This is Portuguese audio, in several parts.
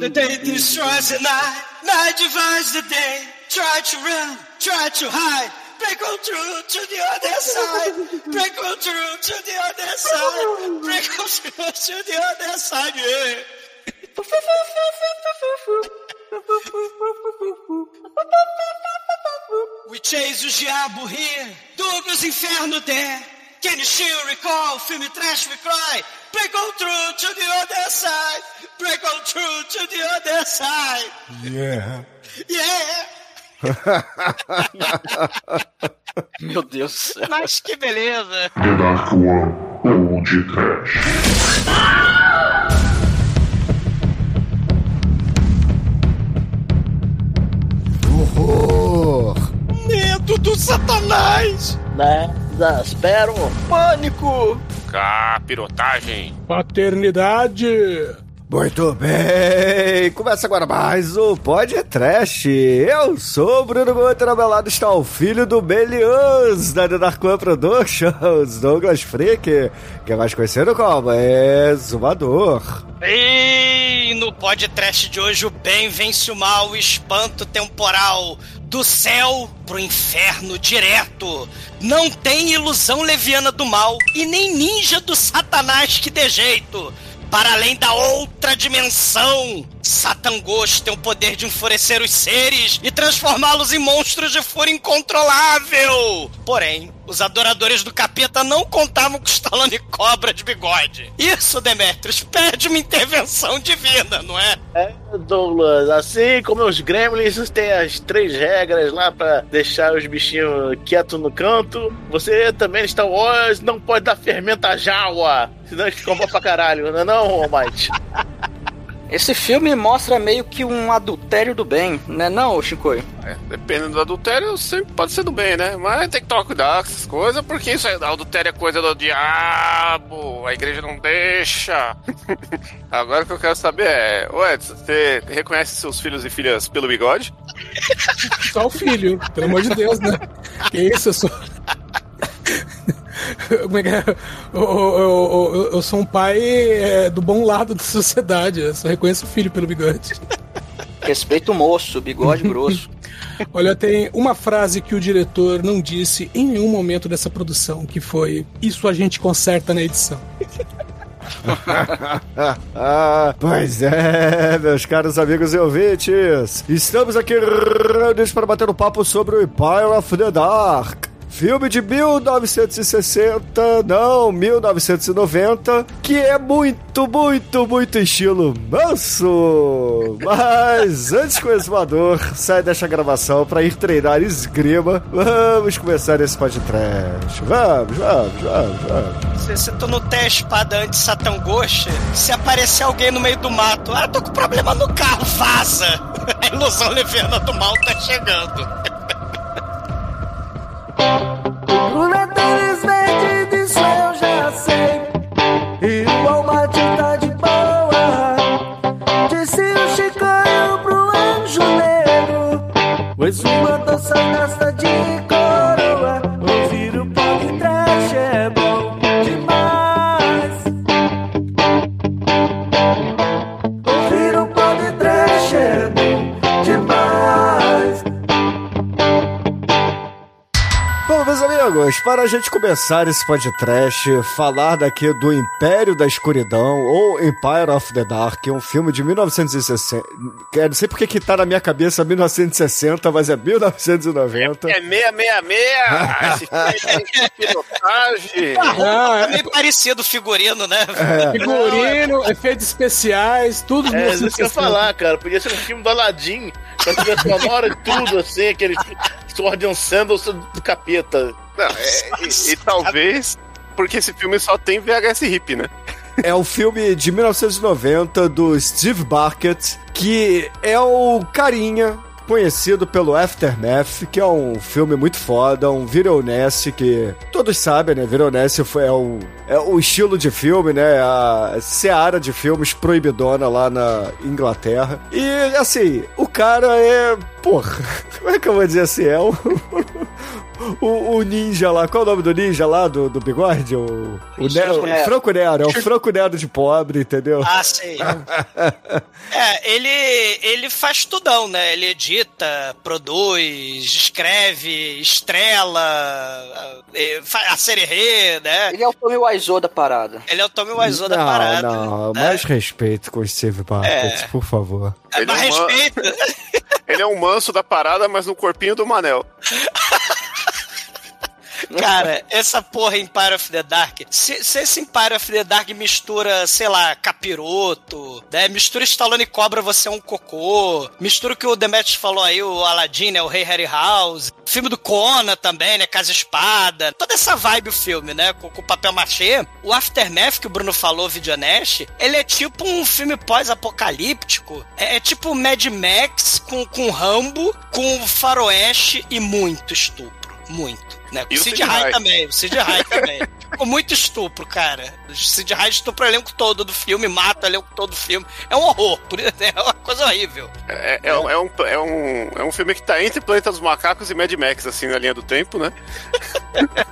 The day destroys the night, night divides the day. Try to run, try to hide. Break on through to the other side. Break on through to the other side. Break on through to the other side. We chase o diabo here, Douglas inferno there. Can you still recall? Filme trash we cry. Break on through to the other side. Break on through to the other side. Yeah. Yeah. Meu Deus do céu. Mas que beleza. The Dark One ou de Trash. Horror! Medo do satanás. Né? Exaspero. Pânico. Capirotagem. Paternidade. Muito bem, começa agora mais um Pod Trash. Eu sou o Bruno lado está o filho do Belius da The Dark One Productions, Douglas Freak, que é mais conhecido como Exumador. E no podcast de hoje o bem vence o mal, o espanto temporal do céu pro inferno direto. Não tem ilusão leviana do mal e nem ninja do satanás que dê jeito. Para além da outra dimensão, Satangos tem o poder de enfurecer os seres e transformá-los em monstros de fúria incontrolável. Porém, os adoradores do capeta não contavam com Stallone Cobra de bigode. Isso, Demetrius, pede uma intervenção divina, não é? É, Douglas, assim como os gremlins têm as três regras lá pra deixar os bichinhos quietos no canto, você também, Star Wars, não pode dar fermenta jaua, senão ficam bom pra caralho, não é não, Almighty? Esse filme mostra meio que um adultério do bem, né não, Shinkoi? É, dependendo do adultério, sempre pode ser do bem, né? Mas tem que tomar cuidado com essas coisas, porque isso é, adultério é coisa do diabo, a igreja não deixa. Agora o que eu quero saber é, Edson, você reconhece seus filhos e filhas pelo bigode? Só o filho, pelo amor de Deus, né? Que isso, eu sou. Como é que é? Eu, eu- eu- eu sou um pai é, do bom lado da sociedade. Eu só reconheço o filho pelo bigode. Respeita o moço, bigode grosso. Olha, tem uma frase que o diretor não disse em nenhum momento dessa produção, que foi: Isso a gente conserta na edição. Ah, pois é, meus caros amigos e ouvintes. Estamos aqui reunidos para bater um papo sobre o Empire of the Dark. Filme de 1960, não, 1990, que é muito, muito, muito estilo manso. Mas antes que o exumador saia desta gravação para ir treinar esgrima, vamos começar esse podcast. Vamos, vamos, vamos, vamos. Se, se tu não tem a espada anti-Satangoshi, se aparecer alguém no meio do mato, ah, tô com problema no carro, vaza! A ilusão leviana do mal tá chegando. Una amigos, para a gente começar esse podcast, falar daqui do Império da Escuridão, ou Empire of the Dark, um filme de 1960. Eu não sei porque que tá na minha cabeça 1960, mas é 1990. É 666! Esse filme tem pilotagem! Ah, É meio parecido o figurino, né? Figurino, efeitos especiais, tudo É, isso que eu ia falar, cara. Podia ser um filme do Aladdin, com a trilha sonora e tudo, assim, aquele Sword and Sandals do capeta. Não, é- e, e talvez porque esse filme só tem VHS hip, né? É o filme de 1990 do Steve Barkett, que é o carinha conhecido pelo Aftermath, que é um filme muito foda, um Vironesse que todos sabem, né? Vironesse foi é o, é o estilo de filme, né? A seara de filmes proibidona lá na Inglaterra. E assim, o cara é, porra, como é que eu vou dizer assim? É um o, o ninja lá, qual é o nome do ninja lá, do, do bigode? O, o, ne, Franco o Nero. Franco Nero, é o Franco Nero de pobre, entendeu? Ah, sei. É, ele, ele faz tudão, né? Ele edita, produz, escreve, estrela, fa- a sererê, né? Ele é o Tommy Wiseau da parada. Ele é o Tommy Wiseau da não, parada. não, né? mais respeito com o Steve Bartlett, por favor. É, é uma- respeito. Ele é um manso da parada, mas no corpinho do Manel. Cara, essa porra Empire of the Dark. Se, se esse Empire of the Dark mistura, sei lá, capiroto, né? Mistura Stallone Cobra, você é um cocô. Mistura o que o Demetrius falou aí, o Aladdin, né? O Rei Harryhausen. Filme do Conan também, né? Casa Espada. Toda essa vibe o filme, né? Com, com papel machê. O Aftermath que o Bruno falou, Videonash, ele é tipo um filme pós-apocalíptico. É, é tipo Mad Max com, com Rambo, com faroeste e muito estupro. Muito. Né? E o Sid Haig. também, o Sid Haig também. Com muito estupro, cara. O Sid Haig estupra o elenco todo do filme, mata o elenco todo do filme. É um horror, por isso é uma coisa horrível. É, é, um, é, um, é, um, é um filme que tá entre Planeta dos Macacos e Mad Max, assim, na linha do tempo, né?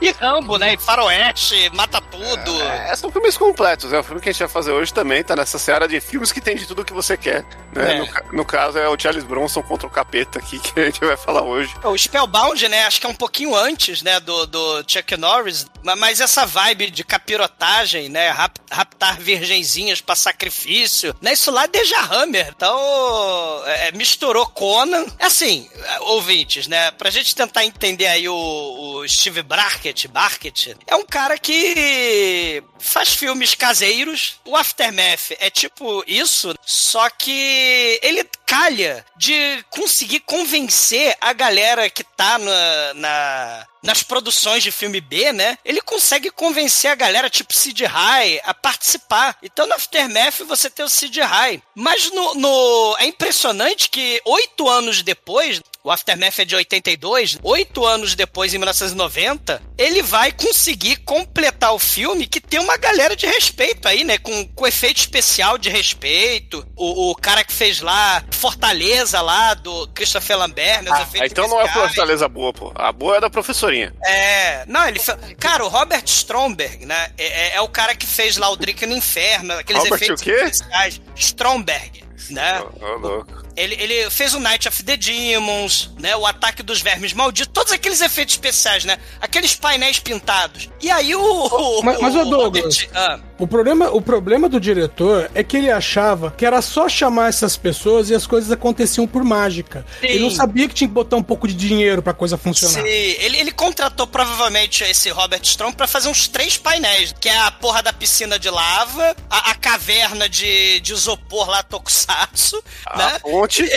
E Rambo, né? E Faroeste, mata tudo. É, são filmes completos, é o filme que a gente vai fazer hoje também, tá nessa seara de filmes que tem de tudo que você quer. Né? É. No, no caso é o Charles Bronson contra o capeta aqui que a gente vai falar hoje. O Spellbound, né? Acho que é um pouquinho antes, né? Do, do Chuck Norris. Ma- Mas essa vibe de capirotagem, né? rap- raptar virgenzinhas pra sacrifício, né? Isso lá é Deja Hammer. Então, é, misturou Conan. Assim, é, ouvintes, né? Pra gente tentar entender aí o, o Steve Brackett, Barkett, é um cara que faz filmes caseiros. O Aftermath é tipo isso, só que ele calha de conseguir convencer a galera que tá na, na- nas produções de filme B, né? Ele consegue convencer a galera, tipo Sid High, a participar. Então no Aftermath você tem o Sid High. Mas no, no- é impressionante que oito anos depois, o Aftermath é de 82, oito anos depois, em 1990, ele vai conseguir completar o filme que tem uma galera de respeito aí, né? Com, com efeito especial de respeito. O, o cara que fez lá Fortaleza lá, do Christopher Lambert, né? Ah, então não é. Fortaleza boa, pô. A boa é da professorinha. É, não, ele. Cara, o Robert Stromberg, né? É, é- é o cara que fez lá o Drink no Inferno, aqueles Robert efeitos o quê? especiais. Stromberg, né? Ô, louco. Ele, ele fez o Night of the Demons, né? O Ataque dos Vermes Malditos, todos aqueles efeitos especiais, né? Aqueles painéis pintados. E aí o. o Mas, mas, ô Douglas, Robert- ah, o problema, o problema do diretor é que ele achava que era só chamar essas pessoas e as coisas aconteciam por mágica. Sim. Ele não sabia que tinha que botar um pouco de dinheiro pra coisa funcionar. Sim, ele, ele contratou provavelmente esse Robert Strong pra fazer uns três painéis, que é a porra da piscina de lava, a, a caverna de, de isopor lá, Tokusatsu, A né? ponte.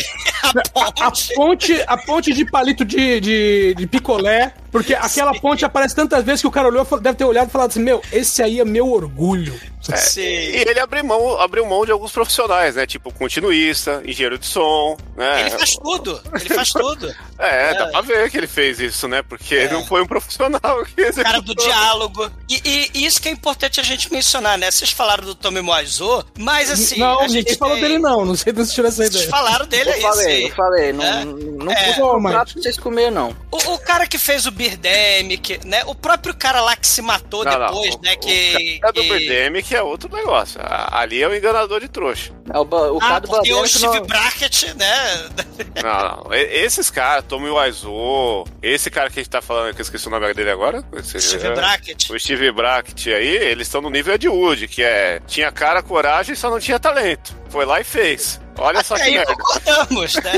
A A ponte. ponte, a ponte de palito de, de, de picolé, porque aquela ponte aparece tantas vezes que o cara olhou, e deve ter olhado e falado assim: Meu, esse aí é meu orgulho. Sim. E ele abriu mão, abriu mão de alguns profissionais, né? Tipo continuista, engenheiro de som, né? Ele faz tudo, ele faz tudo. É, É. dá pra ver que ele fez isso, né? Porque ele não foi um profissional que O cara do diálogo. E, e- e isso que é importante a gente mencionar, né? Vocês falaram do Tommy Wiseau, mas assim. não, a ninguém gente falou tem- dele, não. Não sei de onde tirou essa Vocês ideia. falaram dele Eu aí, falei, sim. eu falei, não, É. não É. puxa o Mas- prato pra vocês comerem, não. O, o cara que fez o Birdemic, né? O próprio cara lá que se matou Não, não, depois, o- né? o Que. cara do que... Birdemic é outro negócio. Ali é o enganador de trouxa. É o, o Ah, cara do porque o Steve não- Brackett, né? Não, não. Esses caras, Tommy Wiseau, esse cara que a gente tá falando, que eu esqueci o nome dele agora. Esse- Steve é, Brackett. O Steve Brackett aí, eles estão no nível Ed Wood, que é tinha cara, coragem, só não tinha talento. Foi lá e fez. Olha só que Aí merda. concordamos, né?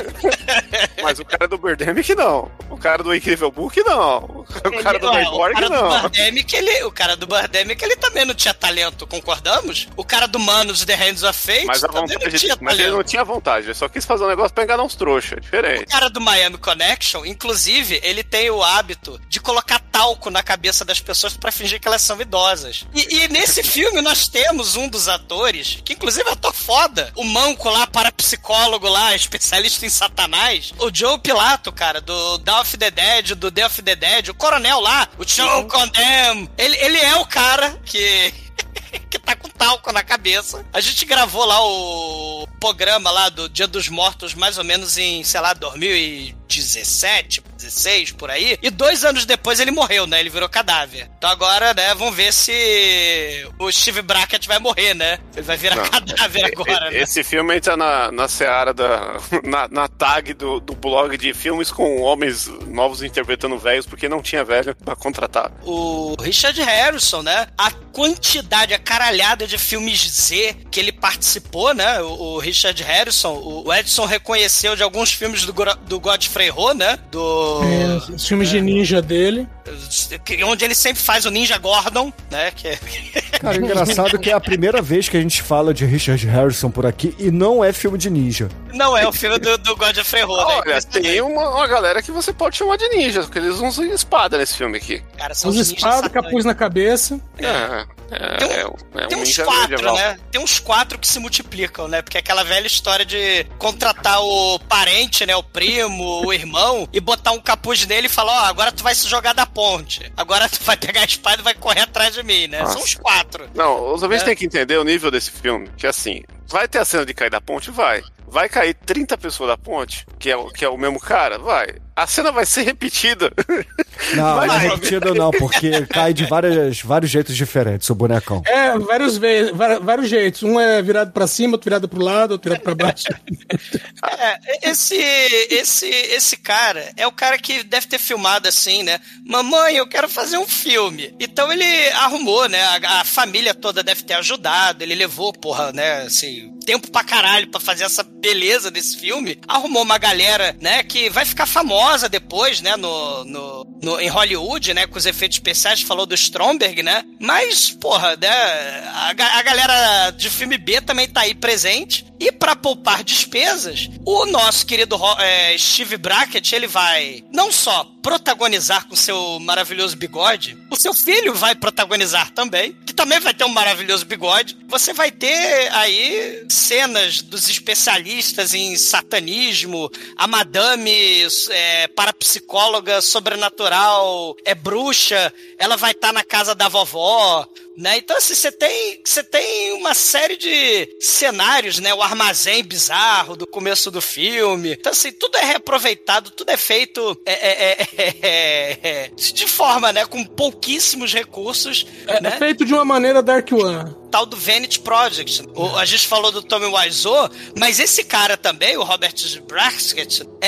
Mas o cara do Birdemic não. O cara do Incrível Book não. O cara do Ele- do não. Birdemic, ele, o cara do Birdemic, ele também não tinha talento, concordamos? O cara do Manos The Hands of Fate Mas, a vontade, tinha mas ele não tinha vontade, ele só quis fazer um negócio pra enganar uns trouxa, é diferente. O cara do Miami Connection, inclusive, ele tem o hábito de colocar talco na cabeça das pessoas pra fingir que elas são idosas. E, e nesse filme nós temos um dos atores, que inclusive é ator foda, o manco lá, parapsicólogo lá, especialista em satanás, o Joe Pilato, cara, do Dawn of the Dead, do Day of the Dead, o coronel lá, o Joe Condemn. Ele, ele é o cara que... que tá com talco na cabeça. A gente gravou lá o programa lá do Dia dos Mortos, mais ou menos em, sei lá, 2017, 16, por aí. E dois anos depois ele morreu, né? Ele virou cadáver. Então agora, né, vamos ver se o Steve Brackett vai morrer, né? Ele vai virar Não. cadáver agora, né? Esse filme entra na, na seara da. na, na tag do, do blog de filmes com homens novos interpretando velhos, porque não tinha velho pra contratar. o Richard Harrison, né? A quantidade, a caralhada de filmes Z que ele participou, né? O, o Richard Harrison, o o Edson reconheceu de alguns filmes do, do Godfrey Ho, né? Do. É, os filmes de ninja dele. Onde ele sempre faz o Ninja Gordon, né? Que é- Cara, o engraçado é que é a primeira vez que a gente fala de Richard Harrison por aqui e não é filme de ninja. não é o filme do, do Godfrey Ho, né? Olha, tem uma, uma galera que você pode chamar de ninja, porque eles usam espada nesse filme aqui. Cara, são Os os ninjas satânicos. capuz na cabeça. É, é, Tem um- é, é Tem um uns quatro, medieval. né? Tem uns quatro que se multiplicam, né? Porque é aquela velha história de contratar o parente, né? O primo, o irmão, e botar um capuz nele e falar, ó, agora tu vai se jogar da ponte. Agora tu vai pegar a espada e vai correr atrás de mim, né? São Nossa. os quatro. Não, os ouvintes É. têm que entender o nível desse filme, que assim, vai ter a cena de cair da ponte? Vai. Vai cair 30 pessoas da ponte, que é, o- que é o mesmo cara? Vai. A cena vai ser repetida. Não, Vai, não é vai. repetido não, porque cai de várias, vários jeitos diferentes o bonecão. É, vários, ve vários jeitos. Um é virado pra cima, outro virado pro lado, outro virado pra baixo. É, esse, esse, esse cara é o cara que deve ter filmado assim, né? Mamãe, eu quero fazer um filme. Então ele arrumou, né? A, a família toda deve ter ajudado. Ele levou, porra, né? Assim, tempo pra caralho pra fazer essa beleza desse filme. Arrumou uma galera, né? Que vai ficar famosa depois, né? No, no, no- em Hollywood, né? Com os efeitos especiais. Falou do Stromberg, né? Mas, porra, né? A, a galera de filme B também tá aí presente. E pra poupar despesas, o nosso querido é, Steve Brackett, ele vai não só protagonizar com seu maravilhoso bigode, o seu filho vai protagonizar também, que também vai ter um maravilhoso bigode. Você vai ter aí cenas dos especialistas em satanismo, a madame é, parapsicóloga sobrenatural é bruxa, ela vai estar na casa da vovó, né? Então, assim, você tem, você tem uma série de cenários, né? O armazém bizarro do começo do filme. Então, assim, tudo é reaproveitado, tudo é feito é, é, é, é, é, de forma, né? Com pouquíssimos recursos, É, né? é feito de uma maneira Dark One. Tal do Vanity Project. O- a gente falou do Tommy Wiseau, mas esse cara também, o Robert Brackett, é,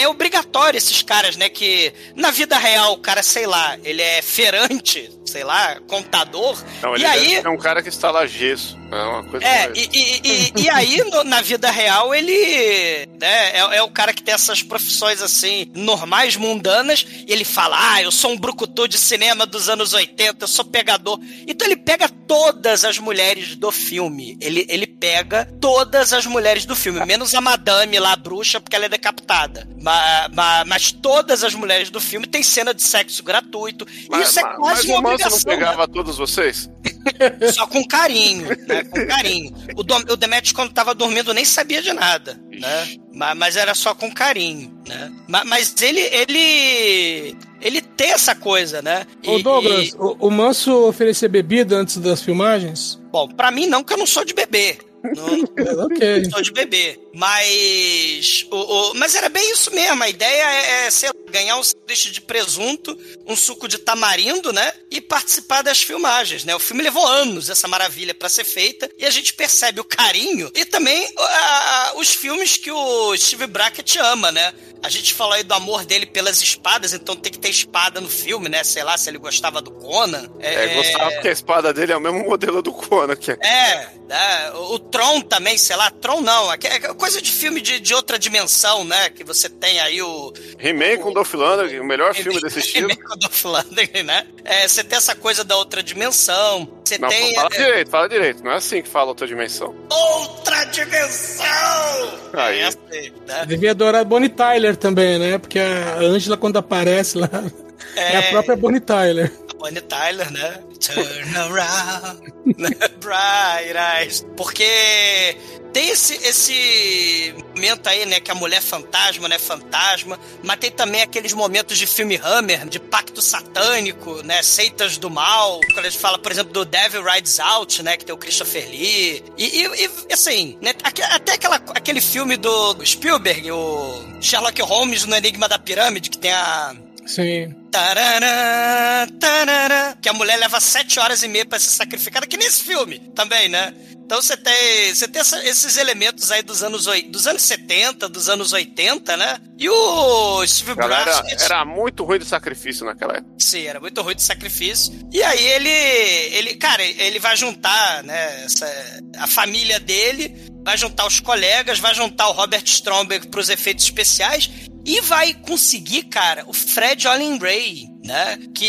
é, é obrigatório esses caras, né? Que na vida real o cara, sei lá, ele é feirante, sei lá, contador. Não, ele e aí. é um cara que instala gesso. É uma coisa É, mais- e, e, e, e aí, no- na vida real, ele né, é, é o cara que tem essas profissões assim, normais, mundanas, e ele fala: Ah, eu sou um brucutu de cinema dos anos 80, eu sou pegador. Então ele pega todas as mulheres do filme. Ele, ele pega todas as mulheres do filme, menos a madame lá, a bruxa, porque ela é decapitada. Ma- ma- mas todas as mulheres do filme tem cena de sexo gratuito. Mas, Isso é mas- quase mas o uma obrigação. não né? pegava todos vocês? Só com carinho, né? Com carinho. O, Dom- o Demetrius, quando tava dormindo, nem sabia de nada, né? Mas, mas era só com carinho, né? Ma- Mas, ele, ele... Ele tem essa coisa, né? Ô, E- Douglas, e- o, o Manso oferecia bebida antes das filmagens? bom, pra mim não, que eu não sou de bebê. Não, ok. sou de bebê. Mas. O, o- mas era bem isso mesmo. A ideia é, é, sei lá, ganhar um sanduíche de presunto, um suco de tamarindo, né? E participar das filmagens, né? O filme levou anos, essa maravilha, pra ser feita. E a gente percebe o carinho e também ah, os filmes que o Steve Brackett ama, né? A gente falou aí do amor dele pelas espadas, então tem que ter espada no filme, né? Sei lá se ele gostava do Conan. É, gostava porque a espada dele é o mesmo modelo do Conan, que é É, né? o Tron também, sei lá, Tron não, é é coisa de filme de, de outra dimensão, né? Que você tem aí o. He-Man com Dolph Lundgren, o melhor filme desse estilo. Remake do Flandre, né? É, você tem essa coisa da outra dimensão. Você Não, tem. fala é, direito, fala direito. Não é assim que fala outra dimensão. outra dimensão! Aí. É assim, né? Devia adorar Bonnie Tyler também, né? Porque a Angela, quando aparece lá, é, a própria Bonnie Tyler. A Bonnie Tyler, né? Turn around, right eyes. Porque tem esse, esse momento aí, né, que a mulher fantasma, né, fantasma, mas tem também aqueles momentos de filme Hammer, de pacto satânico, né, seitas do mal, quando a gente fala, por exemplo, do Devil Rides Out, né, que tem o Christopher Lee, e, e, e assim, né, até aquela, aquele filme do Spielberg, o Sherlock Holmes no Enigma da Pirâmide, que tem a Sim. Tarará, tarará, que a mulher leva sete horas e meia pra ser sacrificada, que nesse filme também, né? Então você tem, você tem essa, esses elementos aí dos anos, dos anos 70, dos anos 80, né? E o Steve Galera, Buscemi... era muito ruim do sacrifício naquela época. Sim, era muito ruim de sacrifício. E aí ele, ele, cara, ele vai juntar, né, essa, a família dele, vai juntar os colegas, vai juntar o Robert Stromberg pros efeitos especiais e vai conseguir, cara, o Fred Olin Ray, né? Que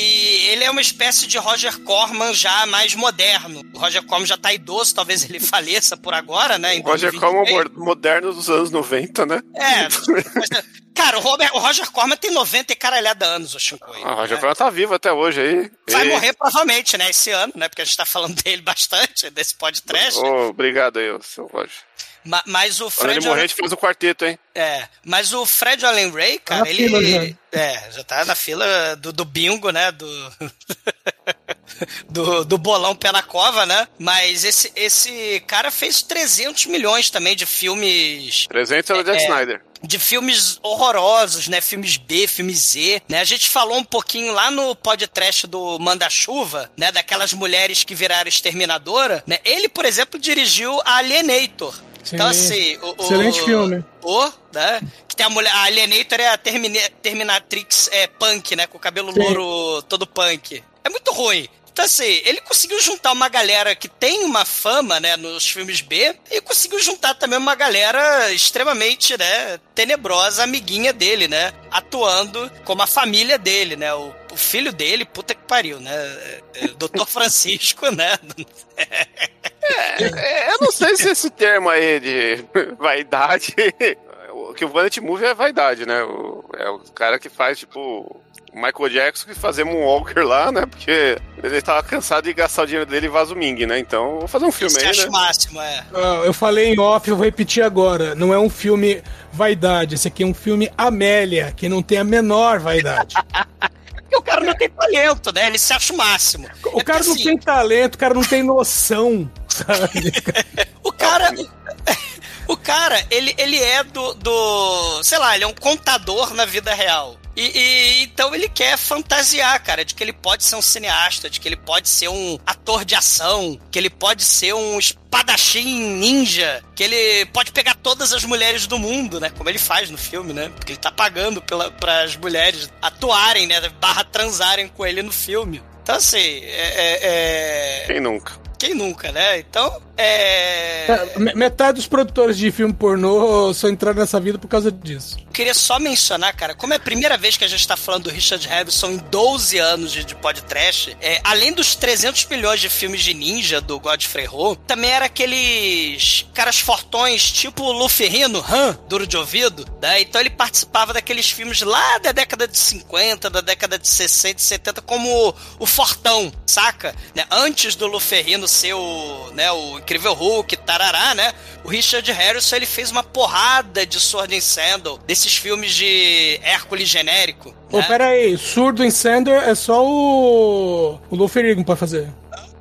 ele é uma espécie de Roger Corman já mais moderno. O Roger Corman já tá idoso, talvez ele faleça por agora, né? em Roger 2023. Corman mo- moderno dos anos 90, né? É, mas, cara, o, Robert, o Roger Corman tem 90 e caralhada anos, o Shinkoi. Ah, o Roger Corman tá vivo até hoje aí. Vai E- morrer provavelmente, né, esse ano, né? Porque a gente tá falando dele bastante, desse podcast. Ô, obrigado aí, seu Roger. Ma- mas o Quando ele Fred. morrer, a gente faz o quarteto, hein? É, mas o Fred Allen Ray, cara, na ele. fila já. É, já tá na fila do, do bingo, né? Do. do, do bolão pé na cova, né? Mas esse, esse cara fez 300 milhões também de filmes 300 é o Jack É. Snyder. de filmes horrorosos, né? Filmes B, filme Z, né? A gente falou um pouquinho lá no podcast do Manda-Chuva, né? Daquelas mulheres que viraram exterminadora, né? Ele, por exemplo, dirigiu a Alienator. Sim. Então, assim... O, o- Excelente filme. O, né? Que tem a mulher... A Alienator é a Termina- Terminatrix é, punk, né? Com o cabelo Sim. louro todo punk. É muito ruim. Então, assim, ele conseguiu juntar uma galera que tem uma fama, né, nos filmes B, e conseguiu juntar também uma galera extremamente, né, tenebrosa, amiguinha dele, né, atuando como a família dele, né, o, o filho dele, puta que pariu, né, é, Dr. Francisco, né, É, eu não sei se esse termo aí de vaidade. O que o Vanity Movie é vaidade, né? O- é o cara que faz, tipo, Michael Jackson que fazer Moonwalker lá, né? Porque ele tava cansado de gastar o dinheiro dele em Vaso Ming, né? Então, vou fazer um filme você aí, acha né? o máximo, é. Ah, eu falei em off, eu vou repetir agora. Não é um filme vaidade, esse aqui é um filme Amélia, que não tem a menor vaidade. Porque o cara não tem talento, né, ele se acha o máximo. O É cara porque, não assim, tem talento, o cara não tem noção, sabe? O cara. O cara, ele, ele é do, do. Sei lá, ele é um contador na vida real. E, e- então ele quer fantasiar, cara, de que ele pode ser um cineasta, de que ele pode ser um ator de ação, que ele pode ser um espadachim ninja, que ele pode pegar todas as mulheres do mundo, né? Como ele faz no filme, né? Porque ele tá pagando para as mulheres atuarem, né? Barra transarem com ele no filme. Então, assim, é- é- é... Quem nunca? Quem nunca, né? Então, é. É, me- Metade dos produtores de filme pornô só entraram nessa vida por causa disso. Eu queria só mencionar, cara, como é a primeira vez que a gente tá falando do Richard Harrison em 12 anos de, de podcast, é, além dos 300 milhões de filmes de ninja do Godfrey Ho, também era aqueles caras fortões, tipo o Lu Ferrino, Han, duro de ouvido, né? Então ele participava daqueles filmes lá da década de 50, da década de 60 e 70, como o, o Fortão, saca? Né? Antes do Lu Ferrino ser o, né, o Incrível Hulk, tarará, né? O Richard Harrison, ele fez uma porrada de Sword and Sandal, desses filmes de Hércules genérico. Ô, né? pera aí, Surdo em Sander é só o. O Lou Ferrigno pra fazer.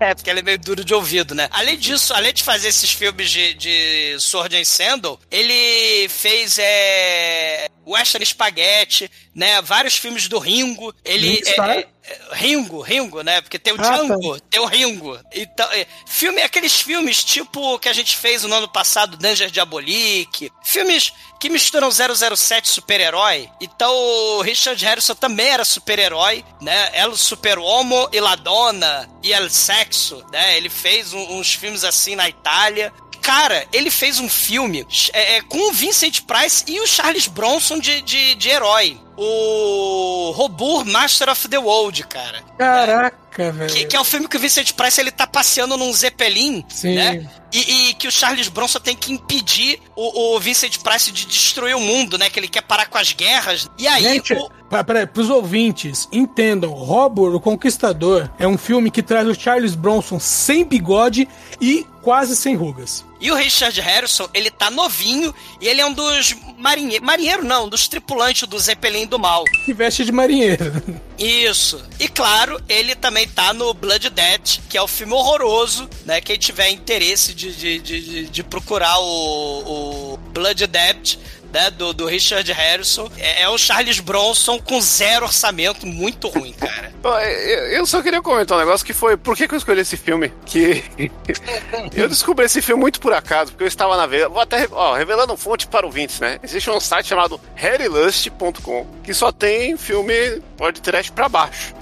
É, porque ele é meio duro de ouvido, né? Além disso, além de fazer esses filmes de, de Sword and Sandal, ele fez é, Western Spaghetti, né? Vários filmes do Ringo. Ele Ringstar? é, é, é, Ringo, Ringo, né? Porque tem o Ah, tá. Django, tem o Ringo. Então, filme, aqueles filmes tipo que a gente fez no ano passado, Danger Diabolique, filmes que misturam 007 super-herói. Então, o Richard Harrison também era super-herói, né? El Super-Homo e La Donna e El Sexo, né? Ele fez um- uns filmes assim na Itália. Cara, ele fez um filme é, é, com o Vincent Price e o Charles Bronson de, de, de herói. O, Robur Master of the World, cara. Caraca, velho. Que, que é um filme que o Vincent Price ele tá passeando num Zeppelin, Sim. né? E, e que o Charles Bronson tem que impedir o, o Vincent Price de destruir o mundo, né? Que ele quer parar com as guerras. E aí, Gente, o- peraí, pros ouvintes, entendam, Robor, o Conquistador, é um filme que traz o Charles Bronson sem bigode e quase sem rugas. E o Richard Harrison, ele tá novinho e ele é um dos marinheiros. Marinheiro não, dos tripulantes do Zeppelin do Mal. Que veste de marinheiro. Isso. E claro, ele também tá no Blood Debt, que é o filme horroroso, né? Quem tiver interesse de, de, de, de- de procurar o, o Blood Debt. Né, do, do Richard Harrison é, é o Charles Bronson com zero orçamento, muito ruim, cara. Bom, Eu só queria comentar um negócio que foi. Por que, que eu escolhi esse filme? Que. eu descobri esse filme muito por acaso, porque eu estava na veia. Vou até. Ó, revelando fonte para ouvintes, né? Existe um site chamado harrylust.com que só tem filme pode trash pra baixo.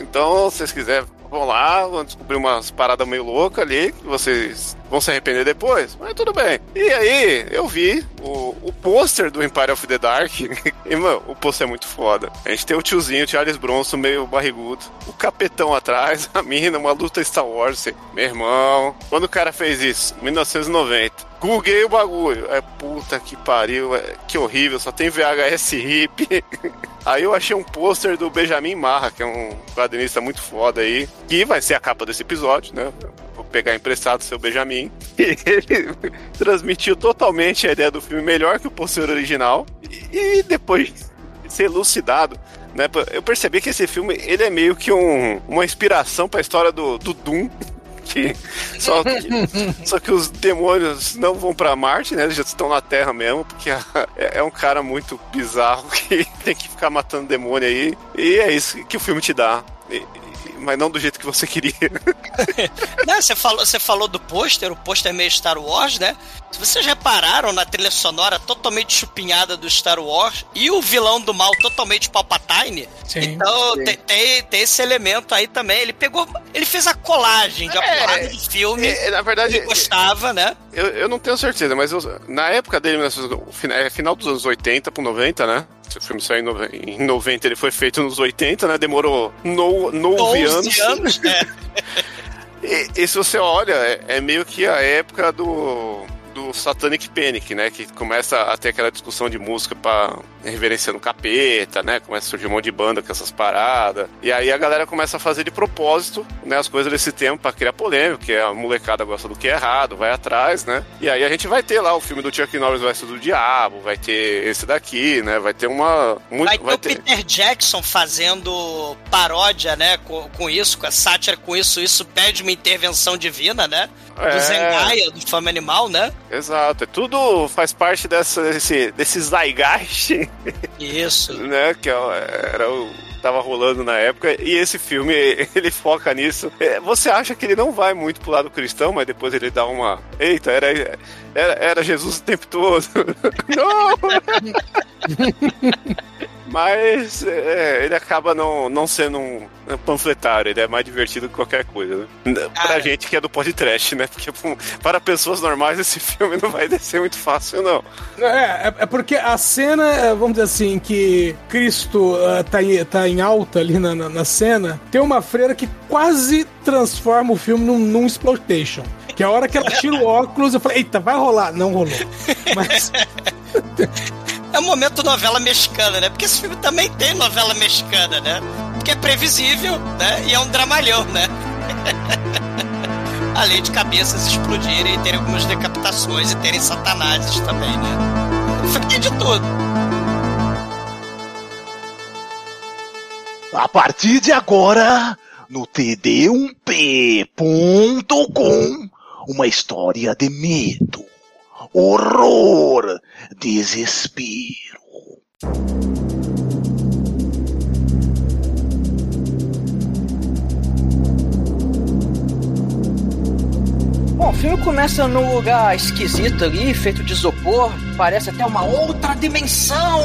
Então, se vocês quiserem, vão lá, vão descobrir umas paradas meio loucas ali, que vocês vão se arrepender depois, mas tudo bem. E aí, eu vi o, o pôster do Empire of the Dark, e, mano, o pôster é muito foda. A gente tem o tiozinho, o Charles Bronson, meio barrigudo, o capetão atrás, a mina, uma luta Star Wars. assim, Meu irmão, quando o cara fez isso? 1990. Googlei o bagulho. É puta que pariu, é, que horrível, só tem VHS hip. Aí eu achei um pôster do Benjamin Marra, que é um quadrinista muito foda aí, que vai ser a capa desse episódio, né? Pegar emprestado seu Benjamin. Ele transmitiu totalmente a ideia do filme melhor que o pôster original. E, depois de ser elucidado, né? Eu percebi que esse filme ele é meio que um, uma inspiração para a história do, do Doom. Que, só, que, só que os demônios não vão pra Marte, né? Eles já estão na Terra mesmo, porque é, é um cara muito bizarro que tem que ficar matando demônio aí. E é isso que o filme te dá. Mas não do jeito que você queria. Né, Você falou, você falou do pôster, o pôster é meio Star Wars, né? Se vocês repararam na trilha sonora totalmente chupinhada do Star Wars e o vilão do mal totalmente Palpatine, Sim. então Sim. Tem, tem, tem esse elemento aí também. Ele pegou, ele fez a colagem de uma É, porrada de filme. É, na verdade, Ele gostava, né? eu, eu não tenho certeza, mas eu- na época dele, 1900 o fina- é, final dos anos 80 pro 90, né? Se o filme saiu em nove- em 90, ele foi feito nos 80, né? Demorou no, 9 anos. 11 anos, né? E, e se você olha, é, é meio que a época do, do Satanic Panic, né? Que começa a ter aquela discussão de música pra reverenciando capeta, né? Começa a surgir um monte de banda com essas paradas. E aí a galera começa a fazer de propósito, né? As coisas desse tempo pra criar polêmica, porque a molecada gosta do que é errado, vai atrás, né? E aí a gente vai ter lá o filme do Chuck Norris vs do Diabo, vai ter esse daqui, né? Vai ter uma... Muito, Vai ter o Peter Jackson fazendo paródia, né? Com, com isso, com a sátira com isso. Isso pede uma intervenção divina, né? Do É. Zendaya, do Fama Animal, né? Exato, é tudo faz parte dessa, desse, desse zeitgeist Isso. né? Que é- era o tava rolando na época e esse filme ele foca nisso. É, Você acha que ele não vai muito pro lado cristão, mas depois ele dá uma, eita, era era, era Jesus o tempo todo. não. Mas é, ele acaba não, não sendo um panfletário, ele é mais divertido que qualquer coisa, né? Pra Cara. gente que é do podcast, né? Porque pô, para pessoas normais esse filme não vai descer muito fácil, não. É, é, é porque a cena, é, vamos dizer assim, que Cristo ah, tá, em, tá em alta ali na, na, na cena, tem uma freira que quase transforma o filme num, num exploitation. Que a hora que ela tira o óculos, eu falei, eita, vai rolar. Não rolou. Mas É um momento novela mexicana, né? Porque esse filme também tem novela mexicana, né? Porque é previsível, né? E é um dramalhão, né? Além de cabeças explodirem e terem algumas decapitações e terem satanases também, né? O de tudo. A partir de agora, no td1p.com, uma história de medo, horror, desespero. Bom, o filme começa num lugar esquisito ali, feito de isopor, parece até uma outra dimensão.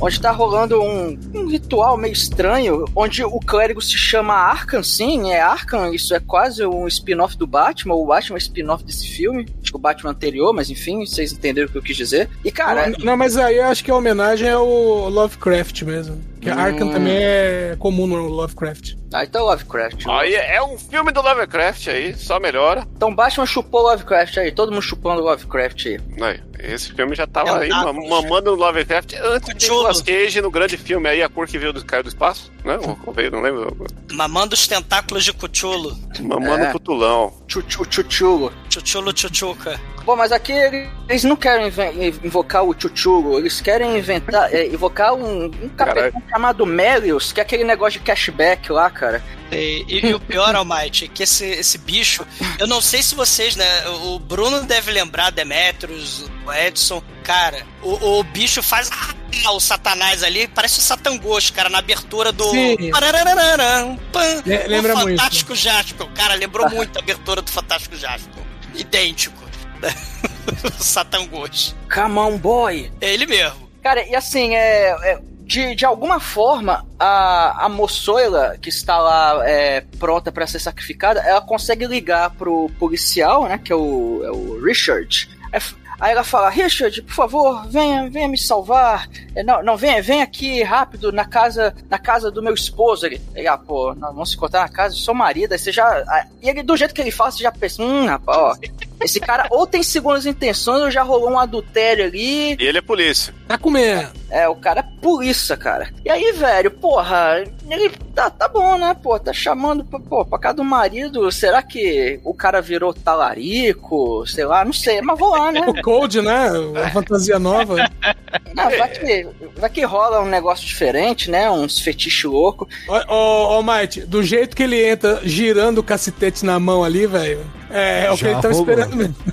Onde tá rolando um, um ritual meio estranho, onde o clérigo se chama Arkham, sim, é Arkham, isso é quase um spin-off do Batman, o Batman é spin-off desse filme, acho que o Batman anterior, mas enfim, vocês entenderam o que eu quis dizer. E cara, Não, não, mas aí eu acho que a homenagem é o Lovecraft mesmo. Que Arkham também é comum no Lovecraft. Ah, então Lovecraft. Aí é um filme do Lovecraft aí, só melhora. Então Batman chupou Lovecraft aí, todo mundo chupando Lovecraft aí. Aí, esse filme já tava É aí nada, mam- mamando no Lovecraft antes de. Nicolas Cage no grande filme aí, A Cor que Veio do Caiu do Espaço, né? Ou veio, não lembro. Mamando os tentáculos de Cuchulo. Mamando É. Cutulão. Chuchu, chuchulo. Chuchulo, chuchuca. Bom, mas aqui eles não querem invocar o chuchulo, eles querem inventar, é, invocar um, um capitão chamado Melius, que é aquele negócio de cashback lá, cara. E, e- e o pior, Almighty, é que esse, esse bicho, eu não sei se vocês, né? O Bruno deve lembrar, Demetrius, o Edson. Cara, o, o bicho faz ah, o Satanás ali, parece o Satangos, cara, na abertura do. Le- lembra o muito. Fantástico Jaspion. Cara, lembrou muito a abertura do Fantástico Jaspion. Idêntico. o Satangos. Come on, boy! É ele mesmo. Cara, e assim, é, é, de, de alguma forma, a, a moçoila que está lá é, pronta para ser sacrificada, ela consegue ligar pro policial, né, que é o, é o Richard. É Aí ela fala, Richard, por favor, venha, venha me salvar. É, não, não, venha, venha aqui rápido na casa, na casa do meu esposo. Ele, ele ah, pô, não, vamos se encontrar na casa do seu marido. Aí você já. ah, E ele, do jeito que ele fala, você já pensa, hum, rapaz, ó. Esse cara ou tem segundas intenções ou já rolou um adultério ali. E ele é polícia. Tá comendo. É, o cara é polícia, cara. E aí, velho, porra, ele tá, tá bom, né? Pô, tá chamando pô, pô, pra casa do marido. Será que o cara virou talarico? Sei lá, não sei, mas vou lá, né? O Cold, né? A fantasia nova. Ah, vai, que, vai que rola um negócio diferente, né? Uns fetiche louco. Ó, ó, ó, Mike, do jeito que ele entra girando o cacetete na mão ali, velho. É, é o que Já ele tava rolou. esperando mesmo.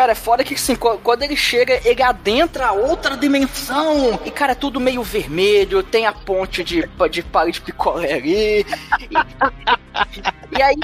Cara, é foda que assim, qu- quando ele chega, ele adentra outra dimensão. E, cara, é tudo meio vermelho, tem a ponte de, de palha de picolé ali. E, e aí,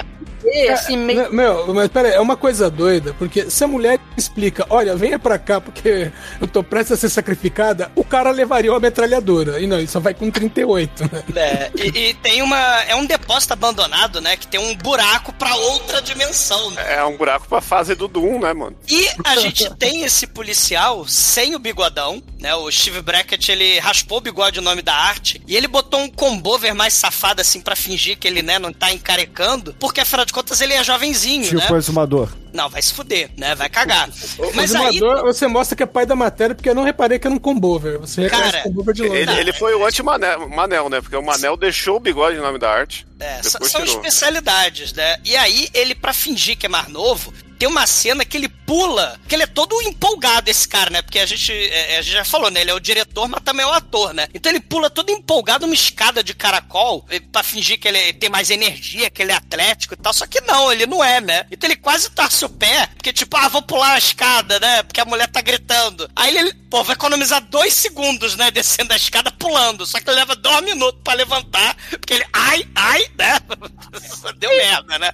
é, assim, meio. Não, Meu, mas pera aí, é uma coisa doida, porque se a mulher explica, olha, venha pra cá porque eu tô prestes a ser sacrificada, o cara levaria uma metralhadora. E não, ele só vai com 38, né? É, e, e tem uma. É um depósito abandonado, né? Que tem um buraco pra outra dimensão, né? É um buraco pra fase do Doom, né, mano? E a gente tem esse policial sem o bigodão, né? O Steve Brackett, ele raspou o bigode o nome da arte e ele botou um combover mais safado assim pra fingir que ele, né, não tá encarecando, porque afinal de contas ele é jovenzinho, Tipo né? exumador. Não, vai se fuder, né? Vai cagar. O Mas aí exumador, você mostra que é pai da matéria, porque eu não reparei que era um combover. Você Cara, o combover de longe. Ele, ele foi o anti-Manel, Manel, né? Porque o Manel deixou o bigode em nome da arte. É, são tirou. especialidades, né? E aí, ele, pra fingir que é mais novo, tem uma cena que ele pula, que ele é todo empolgado, esse cara, né? Porque a gente, é, a gente já falou, né? Ele é o diretor, mas também é o ator, né? Então ele pula todo empolgado numa escada de caracol, pra fingir que ele tem mais energia, que ele é atlético e tal. Só que não, ele não é, né? Então ele quase torce o pé, porque tipo, ah, vou pular a escada, né? Porque a mulher tá gritando. Aí ele, pô, vai economizar dois segundos, né? Descendo a escada pulando. Só que ele leva dois minutos pra levantar, porque ele, ai, ai, né? Deu merda, né?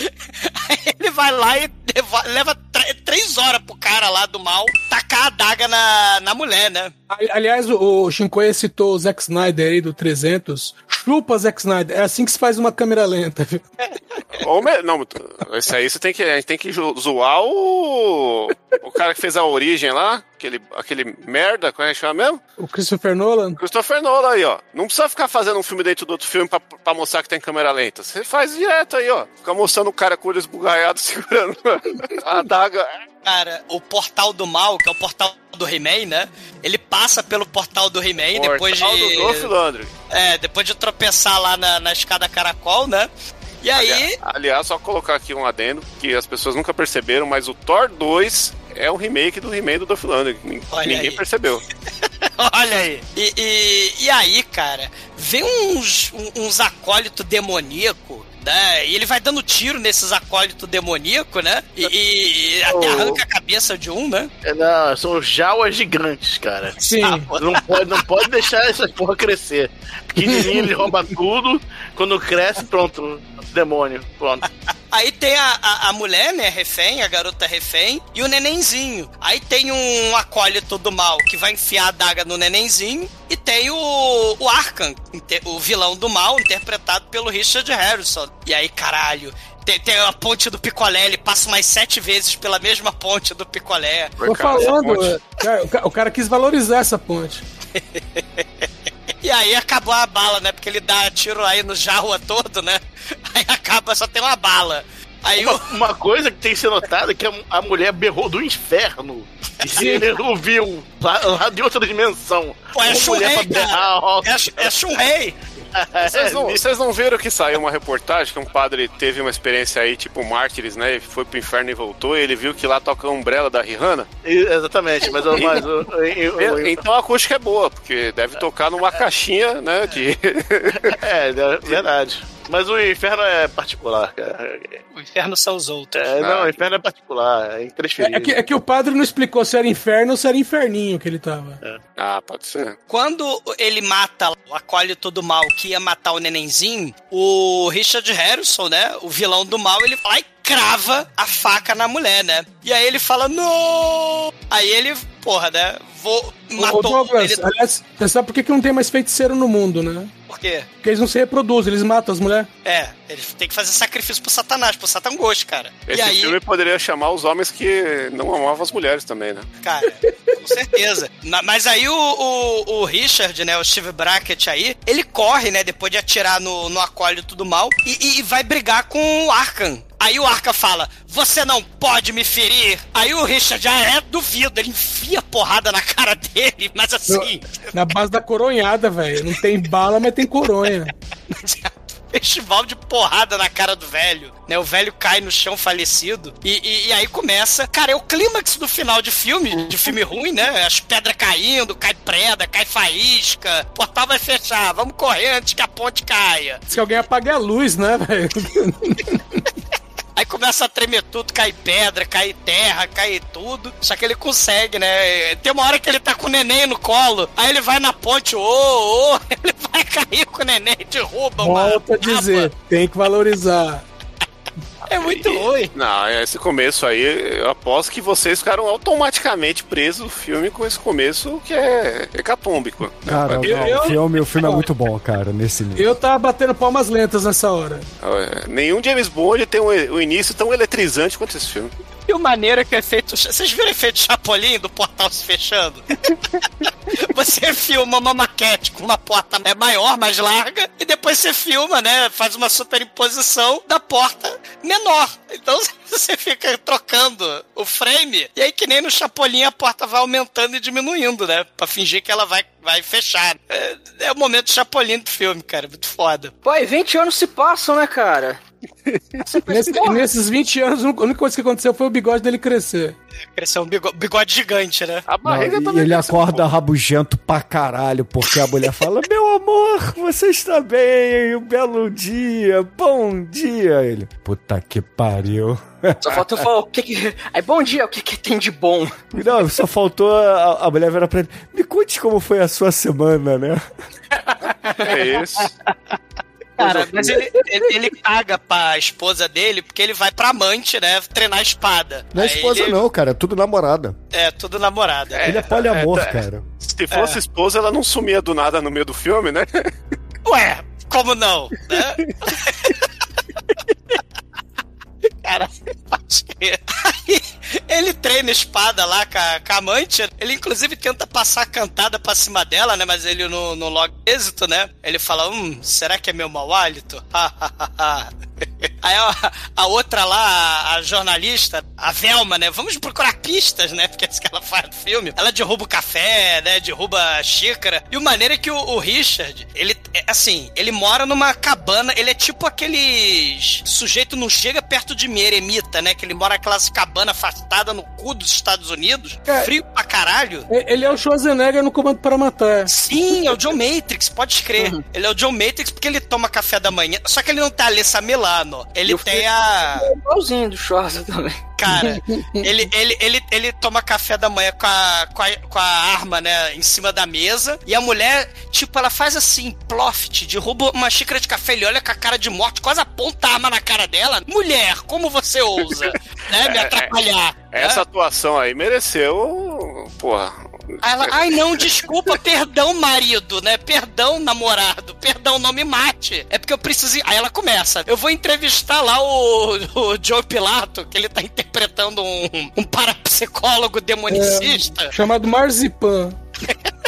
Aí ele vai lá e leva, leva tr- três horas pro cara lá do mal tacar a adaga na, na mulher, né? Ali- Aliás, o, o Shinkoia citou o Zack Snyder aí do 300. Chupa Zack Snyder. É assim que se faz uma câmera lenta? Ou me... Não, esse aí você tem que. A gente tem que zo- zoar o. O cara que fez a origem lá, aquele, aquele merda, como é que chama mesmo? O Christopher Nolan. Christopher Nolan aí, ó. Não precisa ficar fazendo um filme dentro do outro filme pra, pra mostrar que tem câmera lenta. Você faz direto aí, ó. Fica mostrando o cara com o olho esbugalhado segurando a adaga. Cara, o portal do mal, que é o portal do He-Man, né? Ele passa pelo portal do He-Man depois de. Portal do Dolph. É, depois de tropeçar lá na, na escada caracol, né? E aí. Ali- Aliás, só colocar aqui um adendo que as pessoas nunca perceberam, mas o Thor 2 é um remake do He-Man do Dolph Lundgren. Olha Ninguém aí. percebeu. Olha aí. E, e, e aí, cara, vem uns, um- uns acólito demoníaco, né? E ele vai dando tiro nesses acólito demoníaco, né? E, e- até arranca a cabeça de um, né? É, Não, são jaulas gigantes, cara. Sim. Não pode, não pode deixar essas porra crescer. Pequenininho, ele rouba tudo. Quando cresce, pronto. Demônio, pronto. Aí tem a, a, a mulher, né, refém, a garota refém, e o nenenzinho. Aí tem um acólito do mal que vai enfiar a daga no nenenzinho, e tem o, o Arkham, o vilão do mal, interpretado pelo Richard Harrison. E aí, caralho, tem, tem a ponte do picolé, ele passa mais sete vezes pela mesma ponte do picolé. Tô falando, cara, o ca- o cara quis valorizar essa ponte. E aí acabou a bala, né? Porque ele dá tiro aí no jarro todo, né? Aí acaba, só tem uma bala. Aí Uma, o. uma coisa que tem que ser notada é que a, a mulher berrou do inferno. E ele ouviu lá, lá de outra dimensão. Pô, é Shunrei, ó. É, é Shunrei. Vocês não, É, vocês não viram que saiu uma reportagem que um padre teve uma experiência aí, tipo Mártires, né? Ele foi pro inferno e voltou, e ele viu que lá toca a Umbrella da Rihanna. Exatamente, mas, mas eu- eu- eu- Então a acústica é boa, porque deve tocar numa caixinha, né? De. É, é verdade. Mas o inferno é particular, cara. O inferno são os outros. É, não, o inferno é particular, é É, intransferível. é que, é que o padre não explicou se era inferno ou se era inferninho que ele tava. Ah, pode ser. Quando ele mata o acólito do mal que ia matar o nenenzinho, o Richard Harrison, né? O vilão do mal, ele vai crava a faca na mulher, né? E aí ele fala, não! Aí ele, porra, né? Vou. Ô, Matou Douglas, ele. aliás, você sabe por que, que não tem mais feiticeiro no mundo, né? Por quê? Porque eles não se reproduzem, eles matam as mulheres. É, ele tem que fazer sacrifício pro Satanás, pro Satanás, cara. Esse e aí, filme poderia chamar os homens que não amavam as mulheres também, né? cara, com certeza. Na- mas aí o, o, o Richard, né, o Steve Brackett aí, ele corre, né, depois de atirar no, no acólito do mal e, e- e vai brigar com o Arkham. Aí o Arkham fala, você não pode me ferir. Aí o Richard já é duvido, ele enfia porrada na cara dele, mas assim... Na base da coronhada, velho. Não tem bala, mas tem coronha. festival de porrada na cara do velho, né? O velho cai no chão falecido. E, e- e aí começa. Cara, é o clímax do final de filme, de filme ruim, né? As pedras caindo, cai preda, cai faísca. O portal vai fechar, vamos correr antes que a ponte caia. Se alguém apague a luz, né, velho? Aí começa a tremer tudo, cai pedra, cai terra, cai tudo. Só que ele consegue, né? Tem uma hora que ele tá com o neném no colo. Aí ele vai na ponte, ô, ô, ele vai cair com o neném derruba uma. Volto a dizer, tem que valorizar. É muito ruim. Não, esse começo aí, eu aposto que vocês ficaram automaticamente presos no filme com esse começo que é hecatômbico. Cara, Eu- não, eu- o, filme, o filme é muito bom, cara, nesse nível. Eu tava batendo palmas lentas nessa hora. É, Nenhum James Bond tem um, um início tão eletrizante quanto esse filme. E o maneiro é que é feito. Vocês viram o efeito Chapolin do portal se fechando? você filma uma maquete com uma porta é maior, mais larga, e depois você filma, né? Faz uma superimposição da porta menor. Então você fica trocando o frame, e aí que nem no Chapolin a porta vai aumentando e diminuindo, né? Pra fingir que ela vai, vai fechar. É, é o momento Chapolin do filme, cara. Muito foda. Pô, e 20 anos se passam, né, cara? Nesse- nesses 20 anos, a única coisa que aconteceu foi o bigode dele crescer. Cresceu um bigode, bigode gigante, né? A Não, barriga e também ele acorda um rabugento pra caralho, porque a mulher fala: Meu amor, você está bem? Um belo dia, bom dia. Ele, puta que pariu. só falta eu falar o que que... Aí, bom dia, o que que tem de bom? Não, só faltou a, a mulher virar pra ele: Me conte como foi a sua semana, né? É isso. Cara, mas ele, ele, ele caga pra esposa dele porque ele vai pra amante, né? Treinar espada. Não é Aí esposa, ele- não, cara, é tudo namorada. É, tudo namorada. Ele é poliamor, é, é. cara. Se fosse esposa, ela não sumia do nada no meio do filme, né? Ué, como não? Né? Cara, pode ele treina espada lá com a, com a amante. Ele, inclusive, tenta passar cantada pra cima dela, né? Mas ele não, não logra êxito, né? Ele fala: Hum, será que é meu mau hálito? Aí a, a outra lá, a, jornalista, a Velma, né? Vamos procurar pistas, né? Porque é isso que ela faz no filme. Ela derruba o café, né? Derruba a xícara. E o maneiro é que o, o Richard, ele, é, assim, ele mora numa cabana. Ele é tipo aqueles. Sujeito não chega perto de mim, eremita, né? Que ele mora naquelas cabana afastada no cu dos Estados Unidos. É. Frio pra caralho. E- Ele é o Schwarzenegger no Comando para Matar. Sim, é o John Matrix, pode escrever. Ele é o John Matrix porque ele toma café da manhã. Só que ele não tá Alessa Milano. Ele Eu tem a. Igualzinho do Schwarza também. Cara, ele, ele, ele, ele toma café da manhã com a, com, a, com a arma, né, em cima da mesa. E a mulher, tipo, ela faz assim, ploft, derruba uma xícara de café, ele olha com a cara de morte, quase aponta a arma na cara dela. Mulher, como você ousa, né, me É, atrapalhar? Essa né? atuação aí mereceu. Porra. Ela, ai não, desculpa, perdão, marido, né? Perdão, namorado, perdão, não me mate. É porque eu preciso. ir- Aí ela começa. Eu vou entrevistar lá o, o Joe Pilato, que ele tá interpretando um, um parapsicólogo demonicista. Chamado Marzipan.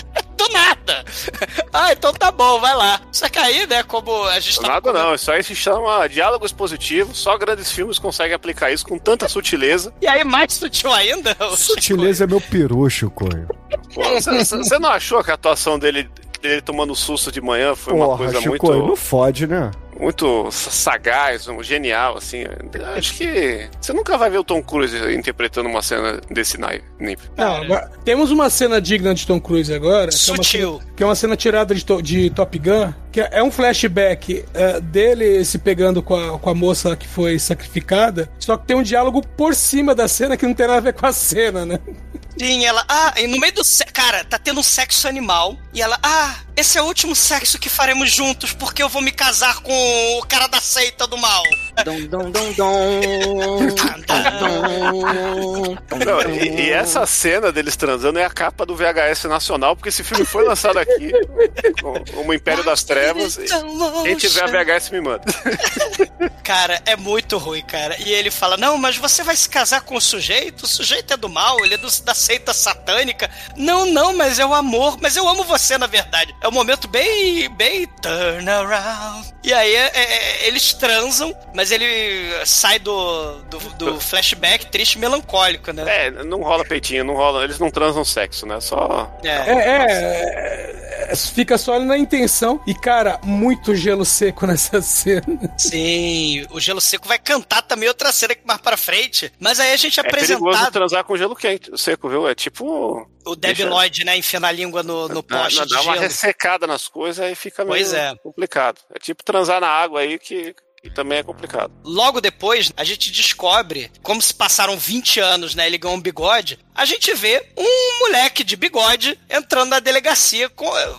Do nada. Ah, então tá bom, vai lá. Só que aí, né, como a gente tá. Nada não, isso aí se chama diálogo expositivo. Só grandes filmes conseguem aplicar isso com tanta sutileza. E aí, mais sutil ainda. o Sutileza é meu peru, Chicoio. Você não achou que a atuação dele, dele tomando susto de manhã foi uma Porra, coisa Chicoio, muito. não fode, né? Muito sagaz, um genial, assim. Acho que você nunca vai ver o Tom Cruise interpretando uma cena desse naipe. Não, agora, temos uma cena digna de Tom Cruise agora. Que é uma Sutil. cena, que é uma cena tirada de, To- de Top Gun. Que é é um flashback é, dele se pegando com a, com a moça que foi sacrificada. Só que tem um diálogo por cima da cena que não tem nada a ver com a cena, né? Sim, ela. Ah, e no meio do. se- Cara, tá tendo um sexo animal. E ela. Ah, esse é o último sexo que faremos juntos, porque eu vou me casar com o cara da seita do mal. Dum, dum, dum, dum. Não, e, e essa cena deles transando é a capa do VHS nacional, porque esse filme foi lançado aqui, com o Império das Trevas. e Quem tiver a VHS me manda. Cara, é muito ruim, cara. E ele fala: Não, mas você vai se casar com o sujeito? O sujeito é do mal, ele é do- da seita satânica. Não, não, mas é o amor. Mas eu amo você, na verdade. É um momento bem. bem. turn around. E aí é- é- eles transam, mas ele sai do, do, do flashback triste e melancólico, né? É, não rola peitinho, não rola. Eles não transam sexo, né? Só. É. É, é, é, fica só na intenção. E, cara, muito gelo seco nessa cena. Sim, o gelo seco vai cantar também outra cena que mais pra frente. Mas aí a gente é É perigoso apresentado. transar com gelo quente, seco, viu? É tipo. O Debi Deixa- Lloyd, né? Enfiando a língua no, no Dá, poste dá de uma gelo. ressecada nas coisas aí fica meio Pois é. complicado. É tipo transar na água aí que, que também é complicado. Logo depois, a gente descobre, como se passaram 20 anos, né? Ele ganhou um bigode. A gente vê um moleque de bigode entrando na delegacia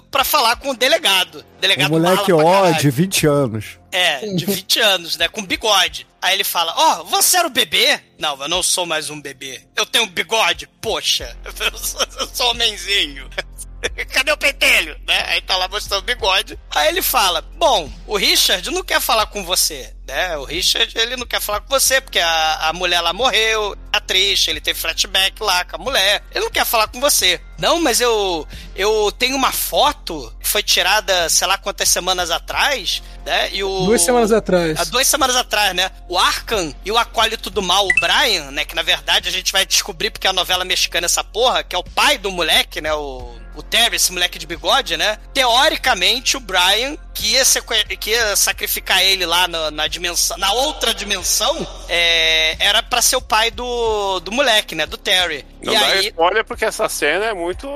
pra falar com o delegado. Um Delegado moleque mala pra ó, de 20 anos. É, de 20 anos, né? Com bigode. Aí ele fala: Ó, você era o bebê? Não, eu não sou mais um bebê. Eu tenho um bigode? Poxa, eu sou, eu sou homenzinho. Cadê o pentelho? Né? Aí tá lá mostrando o bigode. Aí ele fala: Bom, o Richard não quer falar com você. Né? O Richard, ele não quer falar com você, porque a, a mulher lá morreu, tá triste, ele teve flashback lá com a mulher. Ele não quer falar com você. Não, mas eu eu tenho uma foto que foi tirada, sei lá quantas semanas atrás, né? E o Duas semanas atrás. Há duas semanas atrás, né? O Arkham e o acólito do mal, o Brian, né? Que na verdade a gente vai descobrir porque é a novela mexicana essa porra, que é o pai do moleque, né? O, o Terry, esse moleque de bigode, né? Teoricamente, o Brian, que ia, que ia sacrificar ele lá na, na dimensão, na outra dimensão, é, era pra ser o pai do, do moleque, né? Do Terry. Não e dá aí. spoiler porque essa cena é muito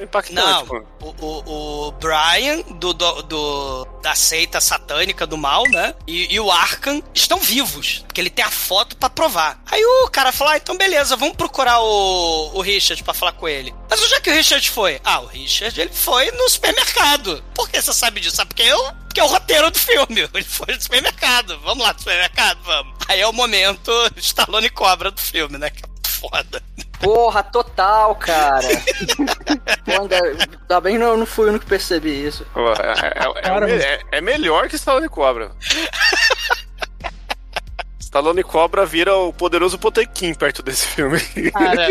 impactante. Não, o, o, o Brian do, do, do- da seita satânica do mal, né? E, e o Arkham estão vivos, porque ele tem a foto pra provar. Aí o cara falou: ah, então beleza, vamos procurar o, o Richard pra falar com ele. Mas onde é que o Richard foi? Ah, o Richard ele foi no supermercado. Por que você sabe disso? Sabe porque eu que é o roteiro do filme. Ele foi no supermercado. Vamos lá no supermercado? Vamos. Aí é o momento Stallone Cobra do filme, né? Que é foda. Porra, total, cara. Pô, ainda, ainda bem que não, não fui o único que percebi isso. Pô, É, é- é- Cara, mas- é- é melhor que Stallone Cobra. Stallone Cobra vira o poderoso Potequim perto desse filme. Cara,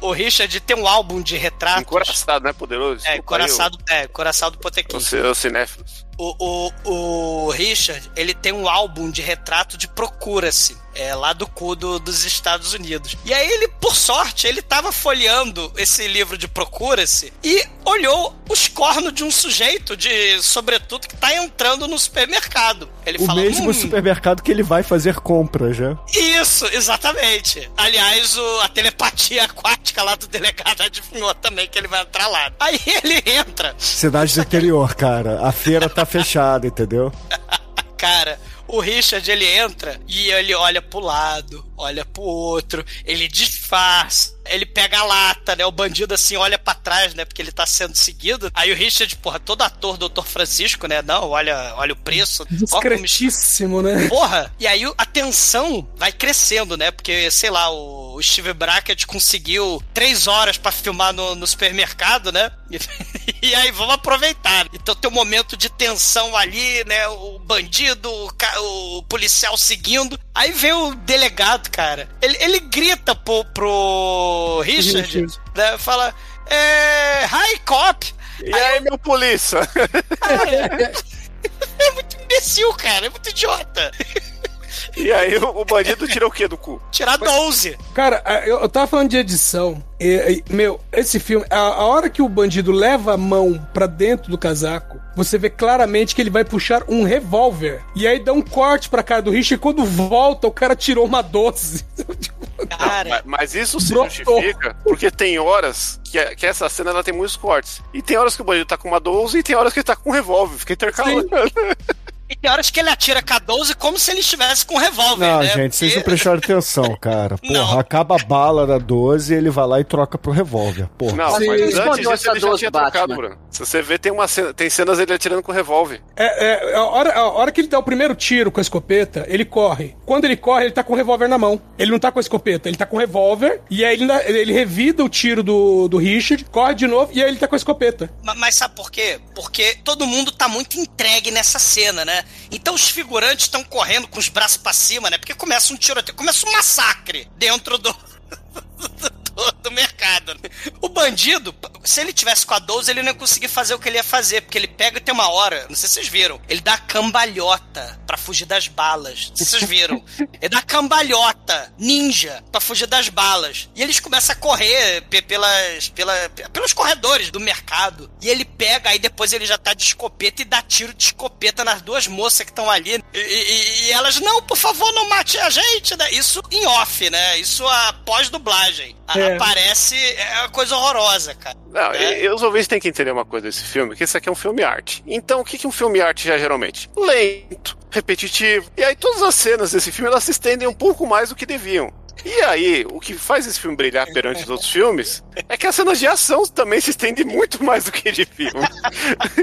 o Richard tem um álbum de retratos. Encoraçado, né? Poderoso. É, coraçado, é, coraçado do Potequim. Os os cinéfilos. O, o, o Richard, ele tem um álbum de retrato de Procura-se, é, lá do cu do- dos Estados Unidos. E aí ele, por sorte, ele tava folheando esse livro de Procura-se e olhou os cornos de um sujeito de sobretudo que tá entrando no supermercado. Ele O fala, mesmo "Hum, supermercado que ele vai fazer compras, né? Isso, exatamente. Aliás, o- a telepatia aquática lá do delegado adivinhou também que ele vai entrar lá. Aí ele entra. Cidade do interior, cara. A feira tá fechada, entendeu? Cara, o Richard ele entra e ele olha pro lado, olha pro outro, ele disfarça, ele pega a lata, né? O bandido assim olha pra trás, né? Porque ele tá sendo seguido. Aí o Richard, porra, todo ator, doutor Francisco, né? Não, olha, olha o preço. Ó como- Discretíssimo, né? Porra! E aí a tensão vai crescendo, né? Porque, sei lá, o o Steve Brackett conseguiu três horas pra filmar no, no supermercado, né? E, e aí vamos aproveitar. Então tem um momento de tensão ali, né? O bandido, o, o policial seguindo. Aí vem o delegado, cara. Ele, ele grita pro, pro Richard, né? Fala. É. Hi, cop! E aí, meu polícia? É muito imbecil, cara. É muito idiota. E aí, o, bandido tirou o quê do cu? Tirar 12. Cara, eu, eu tava falando de edição. E, e, meu, esse filme, a, a hora que o bandido leva a mão pra dentro do casaco, você vê claramente que ele vai puxar um revólver. E aí dá um corte pra cara do Richard e quando volta, o cara tirou uma 12. Cara, Mas, mas isso se Brotou. justifica porque tem horas que, a- que essa cena ela tem muitos cortes. E tem horas que o bandido tá com uma 12 e tem horas que ele tá com um revólver. Fica intercalando. E tem horas que ele atira com a 12 como se ele estivesse com um revólver, Não, né? gente, vocês não prestaram atenção, cara. Porra, Não. acaba a bala da 12 e ele vai lá e troca pro revólver. Porra. Não, Sim. mas Escondeu antes disso ele já 12 tinha Batman. trocado, Bruno. Se você ver, tem, uma cena, tem cenas dele atirando com revólver. É, é, a, hora, a hora que ele dá o primeiro tiro com a escopeta, ele corre. Quando ele corre, ele tá com o revólver na mão. Ele não tá com a escopeta, ele tá com o revólver. E aí ele, ele revida o tiro do, do Richard, corre de novo e aí ele tá com a escopeta. Ma- Mas sabe por quê? Porque todo mundo tá muito entregue nessa cena, né? Então os figurantes estão correndo com os braços pra cima, né? Porque começa um tiroteio, começa um massacre dentro do. do, do mercado. O bandido, se ele tivesse com a 12, ele não ia conseguir fazer o que ele ia fazer, porque ele pega e tem uma hora, não sei se vocês viram, ele dá cambalhota pra fugir das balas. Não sei se vocês viram. Ele dá cambalhota, ninja, pra fugir das balas. E eles começam a correr pe- pelas, pela, pelos corredores do mercado. E ele pega, aí depois ele já tá de escopeta e dá tiro de escopeta nas duas moças que estão ali. E, e- e elas, não, por favor, não mate a gente, né? Isso em off, né? Isso após dublagem. A- É. Aparece, é uma coisa horrorosa, cara. Não, É. e, e os ouvintes têm que entender uma coisa desse filme, que esse aqui é um filme arte. Então, o que, que um filme arte já é geralmente? Lento, repetitivo. E aí todas as cenas desse filme, elas se estendem um pouco mais do que deviam. E aí, o que faz esse filme brilhar perante os outros filmes é que as cenas de ação também se estendem muito mais do que de filme.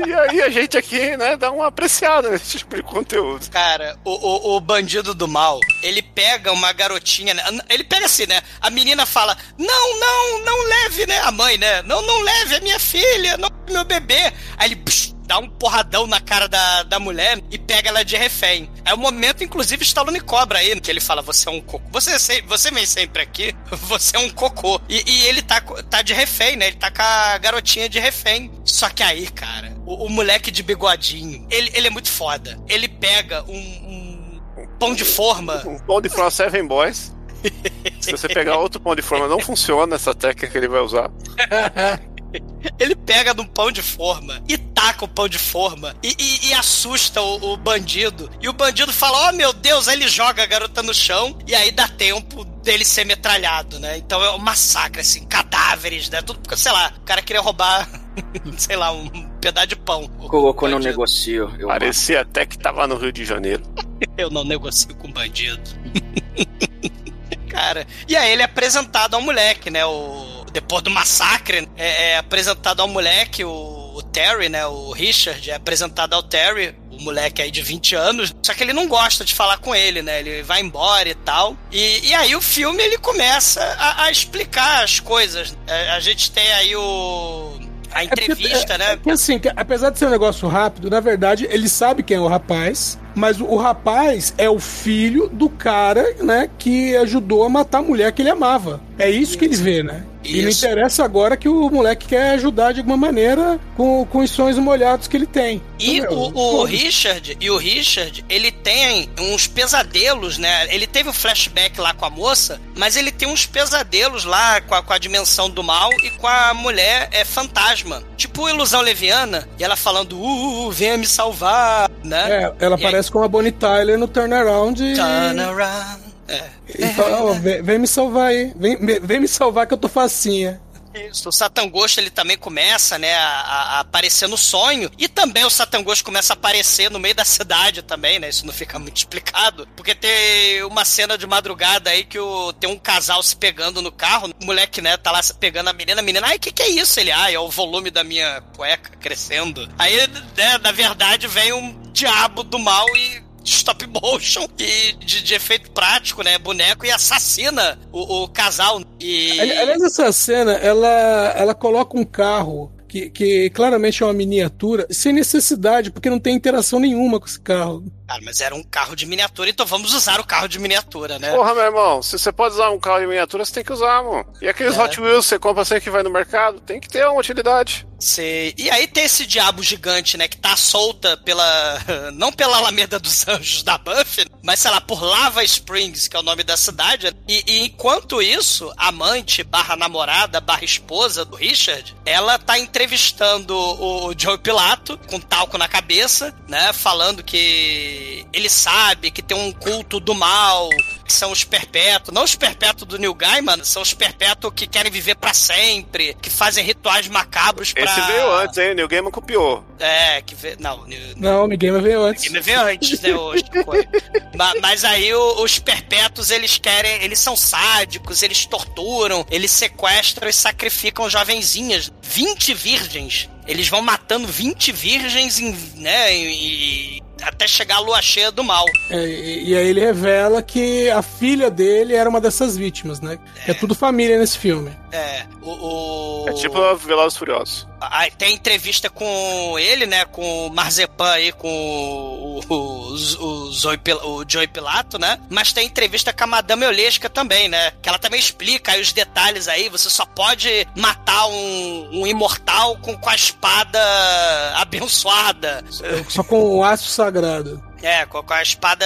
e aí a gente aqui, né, dá uma apreciada nesse tipo de conteúdo. Cara, o, o, o bandido do mal, ele pega uma garotinha, né? ele pega assim, né? A menina fala: Não, não, não leve, né? A mãe, né? Não, não leve a minha filha, não meu bebê. Aí ele psh, dá um porradão na cara da, da mulher e pega ela de refém. É o momento, inclusive, Stallone cobra aí, que ele fala: Você é um cocô. Você, você vem sempre aqui, você é um cocô. E, e ele tá, tá de refém, né? Ele tá com a garotinha de refém. Só que aí, cara, o, o moleque de bigodinho, ele, ele é muito foda. Ele pega um, um pão de forma. Um pão de forma Seven Boys. Se você pegar outro pão de forma, não funciona essa técnica que ele vai usar. Ele pega num pão de forma e taca o pão de forma e, e- e assusta o, o bandido. E o bandido fala: Oh meu Deus! Aí ele joga a garota no chão e aí dá tempo dele ser metralhado, né? Então é um massacre, assim, cadáveres, né? Tudo porque, sei lá, o cara queria roubar, sei lá, um pedaço de pão. O Colocou no negocio. Eu Parecia até que tava no Rio de Janeiro. Eu não negocio com bandido. Cara, e aí ele é apresentado ao moleque, né? O, depois do massacre, é, é apresentado ao moleque, o, o Terry, né? O Richard é apresentado ao Terry, o moleque aí de 20 anos. Só que ele não gosta de falar com ele, né? Ele vai embora e tal. E, e aí o filme ele começa a, a explicar as coisas. A, a gente tem aí o. A entrevista, é, né? É que assim, apesar de ser um negócio rápido, na verdade, ele sabe quem é o rapaz, mas o, o rapaz é o filho do cara, né, que ajudou a matar a mulher que ele amava. É isso que ele vê, né? E não Isso. interessa agora que o moleque quer ajudar de alguma maneira com, com os sonhos molhados que ele tem. E Então, o, meu, o. Richard, e o Richard, ele tem uns pesadelos, né? Ele teve um flashback lá com a moça, mas ele tem uns pesadelos lá com a, com a dimensão do mal e com a mulher é fantasma. Tipo ilusão leviana, e ela falando, uh, uh, venha me salvar, né? É, ela E aí- parece com a Bonnie Tyler no Turnaround e, Turn around. É. e vem, vem me salvar aí. Vem, vem me salvar que eu tô facinha. Isso, o Satangosto ele também começa, né, a, a aparecer no sonho. E também o Satangosto começa a aparecer no meio da cidade também, né? Isso não fica muito explicado. Porque tem uma cena de madrugada aí que o, tem um casal se pegando no carro. O moleque, né, tá lá pegando a menina. A menina, ai, o que, que é isso? Ele, ai, é o volume da minha cueca crescendo. Aí, né, na verdade, vem um diabo do mal e stop motion e de, de efeito prático, né? Boneco e assassina o, o casal. E... Ali- Aliás, essa cena, ela, ela coloca um carro que, que claramente é uma miniatura, sem necessidade, porque não tem interação nenhuma com esse carro. Cara, mas era um carro de miniatura, então vamos usar o carro de miniatura, né? Porra, meu irmão, se você pode usar um carro de miniatura, você tem que usar, mano. E aqueles É. Hot Wheels que você compra sempre que vai no mercado, tem que ter uma utilidade. Sei. E aí tem esse diabo gigante, né, que tá solta pela. Não pela Alameda dos Anjos da Buffy, mas sei lá, por Lava Springs, que é o nome da cidade. E, e enquanto isso, a amante, barra namorada, barra esposa do Richard, ela tá entrevistando o Joe Pilato, com talco na cabeça, né? Falando que ele sabe que tem um culto do mal, que são os perpétuos. Não os perpétuos do Neil Gaiman, são os perpétuos que querem viver pra sempre, que fazem rituais macabros pra. Esse veio antes, hein? O New Gaiman copiou. É, que vê. Não, Neil- Não, o Miguel veio antes. Game veio antes, né, hoje. Foi. Ma- Mas aí o- os perpétuos, eles querem. Eles são sádicos, eles torturam, eles sequestram e sacrificam jovenzinhas. 20 virgens. Eles vão matando 20 virgens em, né, e- até chegar a lua cheia do mal. É, e, e aí ele revela que a filha dele era uma dessas vítimas, né? É, tudo família nesse filme. É, o. o... É tipo Velozes Furiosos. Tem entrevista com ele, né? Com o Marzepan aí, com o, o, o, o, Zoe Pil- o Joey Pilato, né? Mas tem entrevista com a Madame Olesca também, né? Que ela também explica aí os detalhes aí. Você só pode matar um, um imortal com, com a espada abençoada. Só com o aço sagrado. É, com, a espada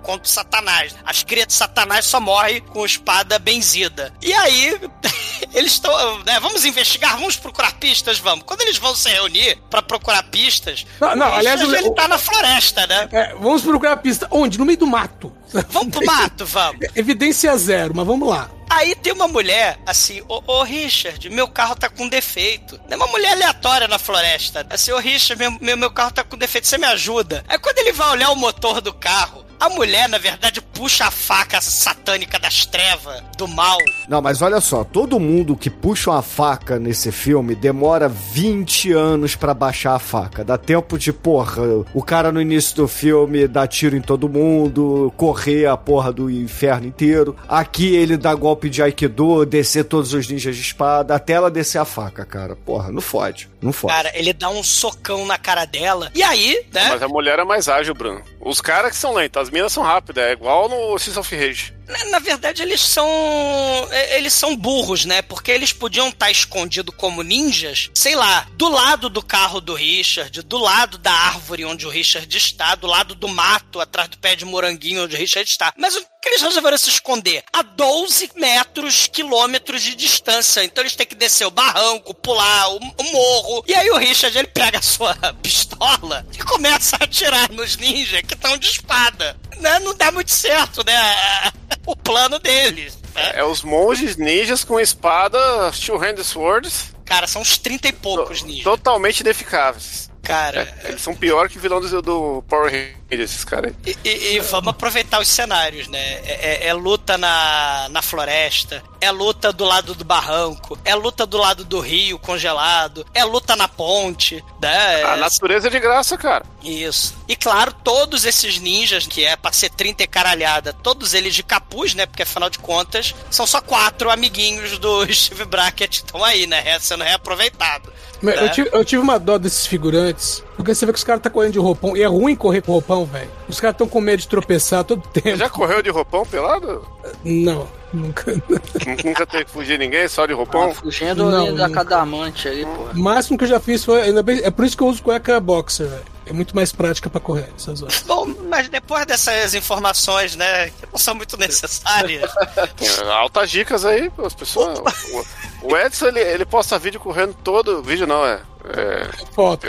contra o Satanás. As crias de Satanás só morrem com espada benzida. E aí, eles estão. Né, vamos investigar, vamos procurar pistas, vamos. Quando eles vão se reunir pra procurar pistas, Não, não, aliás, o- ele tá na floresta, né? É, vamos procurar pista. Onde? No meio do mato. Vamos pro mato, vamos. Evidência zero, mas vamos lá. Aí tem uma mulher assim, ô, Richard, meu carro tá com defeito. É uma mulher aleatória na floresta. Assim, ô Richard, meu, meu, meu carro tá com defeito, você me ajuda? Aí quando ele vai olhar o motor do carro, a mulher, na verdade, puxa a faca satânica das trevas, do mal. Não, mas olha só, todo mundo que puxa uma faca nesse filme demora 20 anos pra baixar a faca. Dá tempo de, porra, o cara no início do filme dá tiro em todo mundo, correr a porra do inferno inteiro. Aqui ele dá golpe de Aikido, descer todos os ninjas de espada, até ela descer a faca, cara. Porra, não fode, não fode. Cara, ele dá um socão na cara dela. E aí, né? Mas a mulher é mais ágil, Bruno. Os caras que são lentos, as minas são rápidas. É igual no Seas of Rage. Na, na verdade, eles são. Eles são burros, né? Porque eles podiam estar escondidos como ninjas, sei lá, do lado do carro do Richard, do lado da árvore onde o Richard está, do lado do mato, atrás do pé de moranguinho onde o Richard está. Mas o que eles resolveram se esconder? A 12 metros, quilômetros de distância. Então eles têm que descer o barranco, pular o, o morro. E aí o Richard, ele pega a sua pistola e começa a atirar nos ninjas que estão de espada. Né? Não dá muito certo, né? O plano deles. né? É os monges ninjas com espada, two-handed swords, Cara, são uns 30 e poucos ninjas. totalmente ineficáveis. Cara, Eles são pior que vilão do, do Power Rangers, esses caras aí. E, e- e vamos aproveitar os cenários, né? É, é- é luta na, na floresta, é luta do lado do barranco, é luta do lado do rio congelado, é luta na ponte, né? A natureza é de graça, cara. Isso. E claro, todos esses ninjas, que é pra ser 30 e caralhada, todos eles de capuz, né? Porque afinal de contas, são só quatro amiguinhos do Steve Brackett estão aí, né? Sendo reaproveitado. Mas né? Eu, tive, eu tive uma dó desses figurantes, porque você vê que os caras tá correndo de roupão, e é ruim correr com roupão, velho. Os caras tão com medo de tropeçar todo tempo. Já correu de roupão pelado? Não, nunca. Nunca teve que fugir ninguém, só de roupão? Fugindo Não, da cadamante ali, porra. O máximo que eu já fiz foi. Ainda bem, é por isso que eu uso cueca boxer, velho. É muito mais prática pra correr essas horas. Bom, mas depois dessas informações, né, que não são muito necessárias, É, Altas dicas aí, pô, as pessoas. O, o Edson, ele, ele posta vídeo correndo todo. Vídeo não, é. É Foto.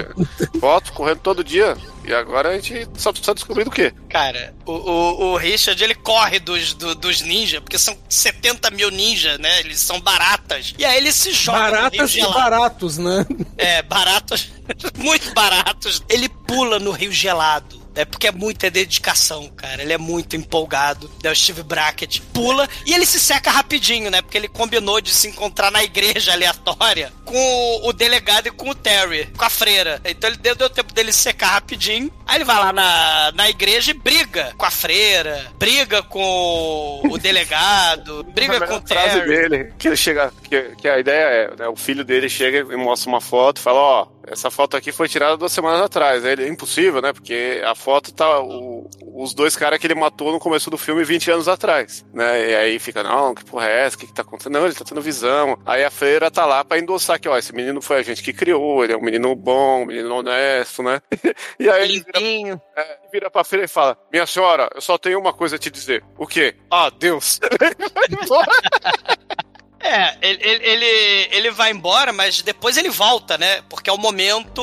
foto correndo todo dia. E agora a gente só precisa descobrir do quê? Cara, o, o, o Richard, ele corre dos, do- dos ninjas, porque são 70 mil ninjas, né? Eles são baratas. E aí ele se joga Baratas e baratos, né? É, baratos, muito baratos. Ele pula no Rio Gelado. É porque é muita dedicação, cara. Ele é muito empolgado. Né? O Steve Brackett pula e ele se seca rapidinho, né? Porque ele combinou de se encontrar na igreja aleatória com o delegado e com o Terry, com a freira. Então ele deu, deu tempo dele se secar rapidinho. Aí ele vai lá na, na igreja e briga com a freira, briga com o delegado, briga a com o melhor frase Terry. dele, que ele chega, que, que a ideia é, né, o filho dele chega e mostra uma foto, e fala, ó, essa foto aqui foi tirada duas semanas atrás. É impossível, né? Porque a foto tá o- os dois caras que ele matou no começo do filme 20 anos atrás, né? E aí fica, não, que porra é essa? O que que tá acontecendo? Não, ele tá tendo visão. Aí a freira tá lá pra endossar que, ó, esse menino foi a gente que criou, ele é um menino bom, um menino honesto, né? e aí ele vira, é, vira pra freira e fala, minha senhora, eu só tenho uma coisa a te dizer. O quê? Ah, Deus. É, ele, ele, ele, vai embora, mas depois ele volta, né? Porque é o momento.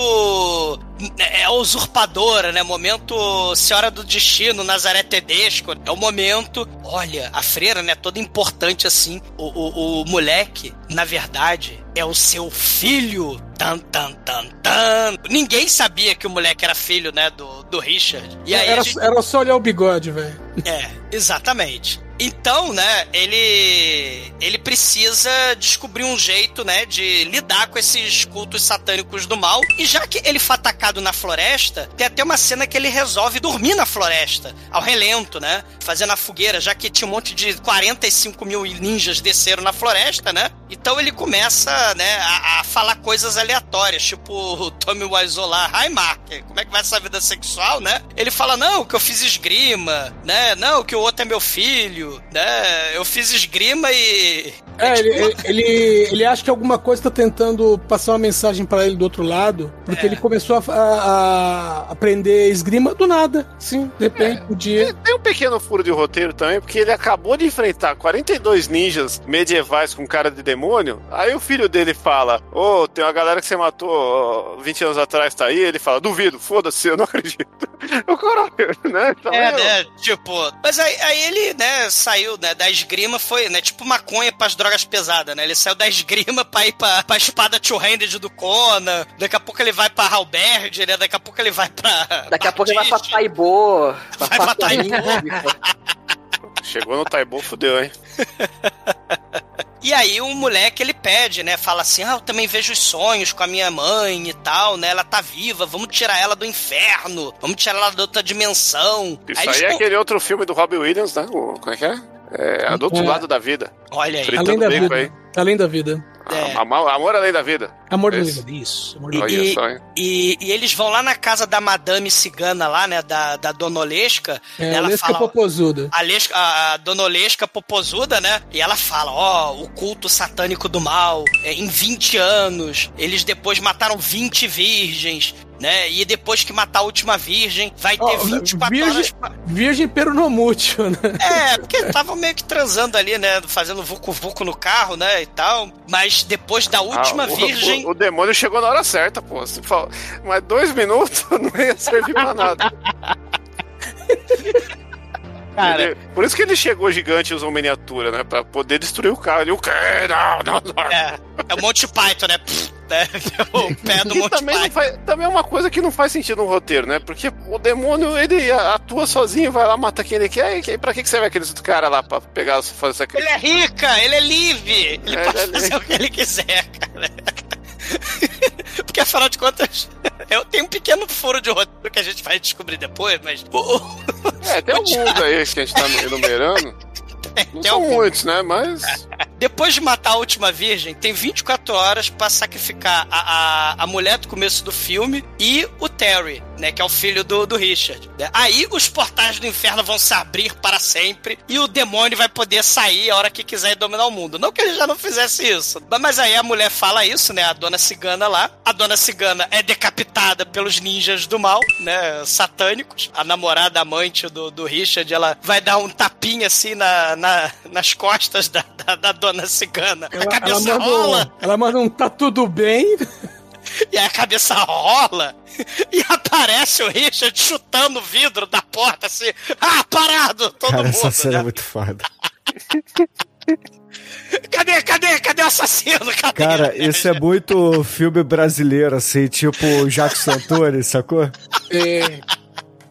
É usurpadora, né? Momento Senhora do Destino, Nazaré Tedesco. É o momento. Olha, a freira, né? Toda importante assim. O, o, o moleque, na verdade, é o seu filho. Tan, tan, tan, tan. Ninguém sabia que o moleque era filho, né? Do, do Richard. E aí a era, gente- era só olhar o bigode, velho. é, exatamente. Então, né, ele ele precisa descobrir um jeito, né, de lidar com esses cultos satânicos do mal. E já que ele foi atacado na floresta, tem até uma cena que ele resolve dormir na floresta, ao relento, né, fazendo a fogueira, já que tinha um monte de 45 mil ninjas desceram na floresta, né? Então ele começa, né, a, a falar coisas aleatórias, tipo o Tommy Wiseau lá, Hi Mark, como é que vai essa vida sexual, né? Ele fala, não, que eu fiz esgrima, né? Não, que o outro é meu filho, né? Eu fiz esgrima e... É, tipo, ele, ele, ele acha que alguma coisa tá tentando passar uma mensagem pra ele do outro lado, porque É. ele começou a, a- a aprender esgrima do nada. Sim, de repente, um dia. Tem um pequeno furo de roteiro também, porque ele acabou de enfrentar 42 ninjas medievais com cara de demônio. Aí o filho dele fala: Ô, tem uma galera que você matou ó, 20 anos atrás, tá aí. Ele fala: Duvido, foda-se, eu não acredito. O caralho, né? É, né? Tipo. Mas aí, aí ele, né, saiu, né, da esgrima, foi, né, tipo maconha pras drogas pesadas, né? Ele saiu da esgrima pra ir pra, pra espada two-handed do Conan. Daqui a pouco ele vai pra Halberd, né? Daqui a pouco ele vai pra. Daqui a pouco ele vai pra. Taibô. Vai pra Taibô. Chegou no Taibo, fudeu, hein? E aí o moleque ele pede, né? Fala assim: "Ah, eu também vejo os sonhos com a minha mãe e tal, né? Ela tá viva, vamos tirar ela do inferno, vamos tirar ela da outra dimensão". Isso eles aí é aquele outro filme do Robbie Williams, né? O, como é que é? É, do outro É. lado da vida. Olha aí. Fritando Além da bacon vida. aí. Além da vida. É. Amor, amor além da vida. Amor da Esse. vida. Isso. Amor E- da vida. Olha hein? E, e eles vão lá na casa da madame cigana lá, né? Da, da Dona Olesca. É, ela Lesca fala. Popozuda. A, Lesca, a, a Dona Olesca Popozuda, né? E ela fala: Ó, o culto satânico do mal, é, em 20 anos, eles depois mataram 20 virgens, né? E depois que matar a última virgem, vai ter Ó, 24 virgem- horas. pra- Virgem peronomútil, né? É, porque estavam meio que transando ali, né? Fazendo vucu-vucu no carro, né? E tal. Mas depois da última Ah, o- virgem. O, o demônio chegou na hora certa, pô. Você fala, mas dois minutos não ia servir pra nada. Cara, Ele- por isso que ele chegou gigante e usou miniatura, né? Pra poder destruir o carro. Ele, o quê? Não, não, não. é, é o Monty Python, né? Pff, né? O pé do E Monty também, Python. faz- também é uma coisa que não faz sentido no roteiro, né? Porque o demônio, ele atua sozinho, vai lá, mata quem ele quer. E pra que que serve aqueles caras lá pra pegar, fazer Ele sacrifício? é rica, ele é livre. Ele É, pode ele é fazer o que ele quiser, cara. Afinal de contas, eu tenho um pequeno furo de roteiro que a gente vai descobrir depois, mas. É, tem alguns aí que a gente tá enumerando. Não Tem são alguns. muitos, né? Mas. Depois de matar a última virgem, tem 24 horas pra sacrificar a, a, a mulher do começo do filme e o Terry, né? Que é o filho do, do Richard. né? Aí os portais do inferno vão se abrir para sempre e o demônio vai poder sair a hora que quiser e dominar o mundo. Não que ele já não fizesse isso. Mas aí a mulher fala isso, né? A dona cigana lá. A dona cigana é decapitada pelos ninjas do mal, né? Satânicos. A namorada amante do, do Richard, ela vai dar um tapinha assim na, na- nas costas da, da, da dona cigana. a Ela, ela cabeça manda, rola. um, ela manda um tá tudo bem. E aí a cabeça rola e aparece o Richard chutando o vidro da porta assim. Ah, parado! Todo Cara, mundo. essa cena né? é muito foda. Cadê, cadê, cadê o assassino? Cadê? Cara, isso é muito filme brasileiro, assim, tipo Jacques Santoro, sacou? É,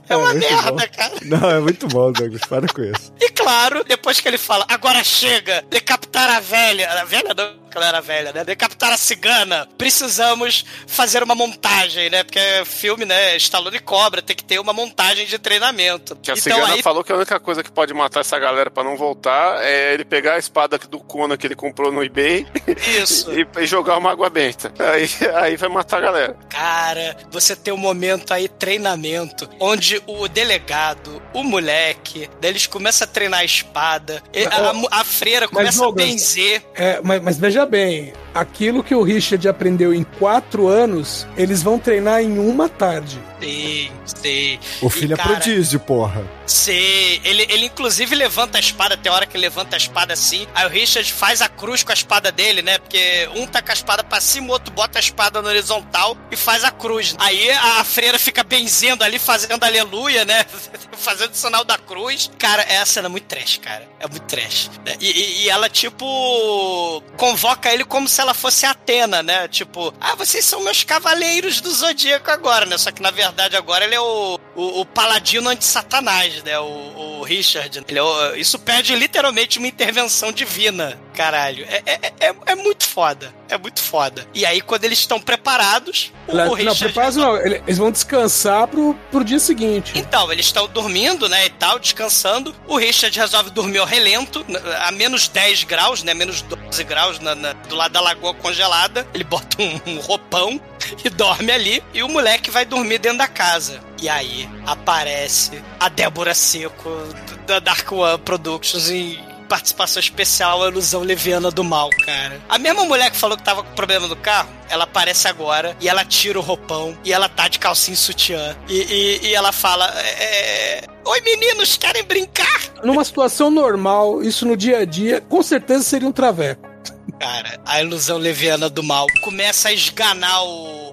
É uma muito merda, bom. cara. Não, é muito bom, Douglas. Para com isso. E claro, depois que ele fala, agora chega, decapitar a velha. A velha não, ela era velha, né? Decapitar a cigana. Precisamos fazer uma montagem, né? Porque filme, né? Stallone cobra, tem que ter uma montagem de treinamento. Que a então cigana aí falou que a única coisa que pode matar essa galera pra não voltar é ele pegar a espada do Conan que ele comprou no eBay Isso. e, e jogar uma água benta. Aí, aí vai matar a galera. Cara, você tem um momento aí, treinamento, onde o delegado, o moleque, daí eles começam a treinar a espada, e a, a freira começa a Douglas, benzer. é, mas, mas veja bem, aquilo que o Richard aprendeu em quatro anos, eles vão treinar em uma tarde. Sei, sei. O E, filho é cara, prodígio, porra. Sei. Ele, ele inclusive levanta a espada, tem hora que ele levanta a espada assim. Aí o Richard faz a cruz com a espada dele, né? Porque um tá com a espada pra cima, o outro bota a espada no horizontal e faz a cruz. Aí a freira fica benzendo ali, fazendo aleluia, né? fazendo o sinal da cruz. Cara, é uma cena muito trash, cara. É muito trash. né? E, e- e ela, tipo, convoca ele como se ela fosse Atena, né? Tipo, ah, vocês são meus cavaleiros do Zodíaco agora, né? Só que na verdade agora ele é o, o, o paladino anti-satanás, né? O, o Richard. Ele é o- isso pede literalmente uma intervenção divina, caralho. É, é, é, é muito foda. É muito foda. E aí, quando eles estão preparados, o, Não, o Richard. preparados não, ele- eles vão descansar pro, pro dia seguinte. Então, eles estão dormindo, né, e tal, descansando. O Richard resolve dormir ao relento, a menos 10 graus, né, menos 12 graus na- na- do lado da lagoa congelada. Ele bota um, um roupão e dorme ali. E o moleque vai dormir dentro da casa. E aí aparece a Débora Seco da Dark One Productions em participação especial, a ilusão leviana do mal, cara. A mesma mulher que falou que tava com problema no carro, ela aparece agora e ela tira o roupão e ela tá de calcinha e sutiã. E, e- e ela fala: é, Oi meninos, querem brincar? Numa situação normal, isso no dia a dia, com certeza seria um traveco. Cara, a ilusão leviana do mal. Começa a esganar o,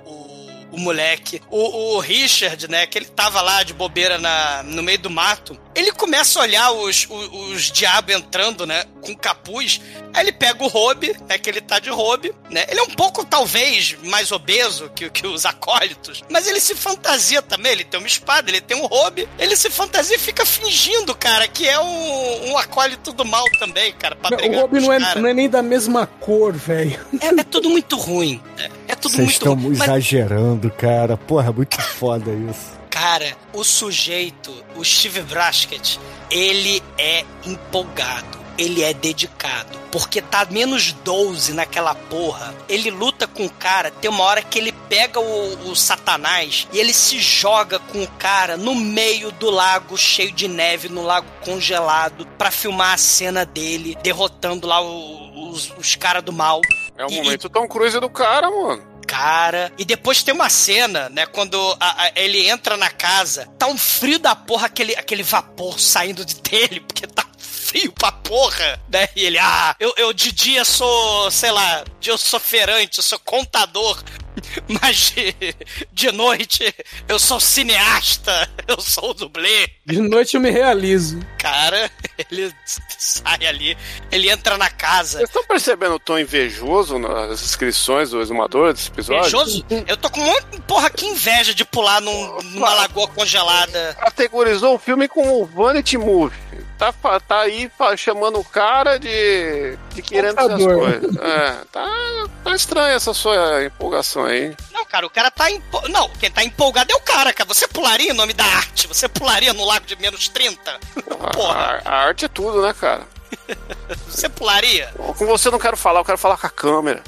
o, moleque. O, o Richard, né, que ele tava lá de bobeira na, no meio do mato, ele começa a olhar os, os, os diabos entrando, né, com capuz. Aí ele pega o Robe, né, que ele tá de Robe, né? Ele é um pouco, talvez, mais obeso que, que os acólitos, mas ele se fantasia também. Ele tem uma espada, ele tem um Robe, ele se fantasia e fica fingindo, cara, que é um, um acólito do mal também, cara, pra Não, brigar o com não é, não é nem da mesma cor, velho. É, é tudo muito ruim. É, é tudo Vocês muito estão ruim. Mas, exagerando, cara. Porra, muito foda isso. cara, o sujeito, o Steve Braskett, ele é empolgado. Ele é dedicado. Porque tá menos 12 naquela porra. Ele luta com o cara. Tem uma hora que ele pega o, o Satanás e ele se joga com o cara no meio do lago cheio de neve, no lago congelado, pra filmar a cena dele derrotando lá o- os, os caras do mal. É o E- momento Tom Cruise do cara, mano. Cara, e depois tem uma cena, né? Quando a- a- ele entra na casa, tá um frio da porra, aquele, aquele vapor saindo de dele, porque tá frio pra porra, né? E ele, ah, eu, eu de dia sou, sei lá, eu sou feirante, eu sou contador, mas de, de noite eu sou cineasta, eu sou o dublê. De noite eu me realizo. Cara, ele sai ali, ele entra na casa. Vocês estão percebendo o tom invejoso nas inscrições do exumador desse episódio? Invejoso? Eu tô com um monte, porra, que inveja de pular num- numa lagoa congelada. Categorizou o filme como Vanity Movie. Tá, tá aí chamando o cara de, de querendo essas coisas. É, tá, tá estranha essa sua empolgação aí. Não, cara, o cara tá empo... Não, quem tá empolgado é o cara, cara. Você pularia em nome da arte? Você pularia no lago de menos 30? A, Porra, a- a arte é tudo, né, cara? você pularia? Com você eu não quero falar, eu quero falar com a câmera.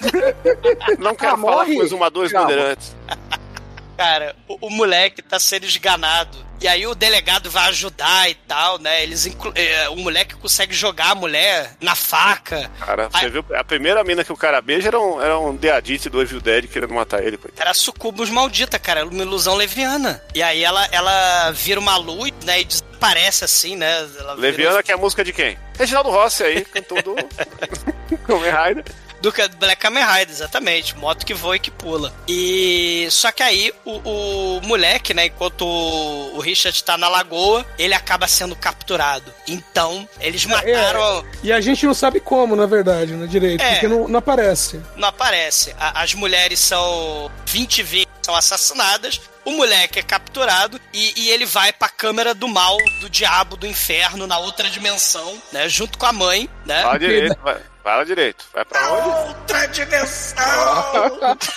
não quero Ah, falar morre. com os exumadores Calma. bandeirantes. Cara, o, o moleque tá sendo esganado. E aí o delegado vai ajudar e tal, né? Eles eh, O moleque consegue jogar a mulher na faca. Cara, você viu? A primeira mina que o cara beija era um, era um Deadite do Evil Dead querendo matar ele, coitado. Era sucubus maldita, cara. Uma ilusão leviana. E aí ela, ela vira uma luz, né? E desaparece aparece assim, né? Ela vira- Leviana, que é a música de quem? Reginaldo Rossi aí, cantor do Kamen Rider. Do que- do Black Kamen Rider, exatamente. Moto que voa e que pula. E. Só que aí o, o moleque, né? Enquanto o, o Richard tá na lagoa, ele acaba sendo capturado. Então, eles mataram. E a gente não sabe como, na verdade, né, direito, É. porque não, não aparece. Não aparece. A- as mulheres são. 20 vítimas são assassinadas. O moleque é capturado e, e ele vai pra câmera do mal, do diabo, do inferno, na outra dimensão, né? Junto com a mãe, né? Fala direito, vai. Fala direito. Vai pra onde? Outra dimensão!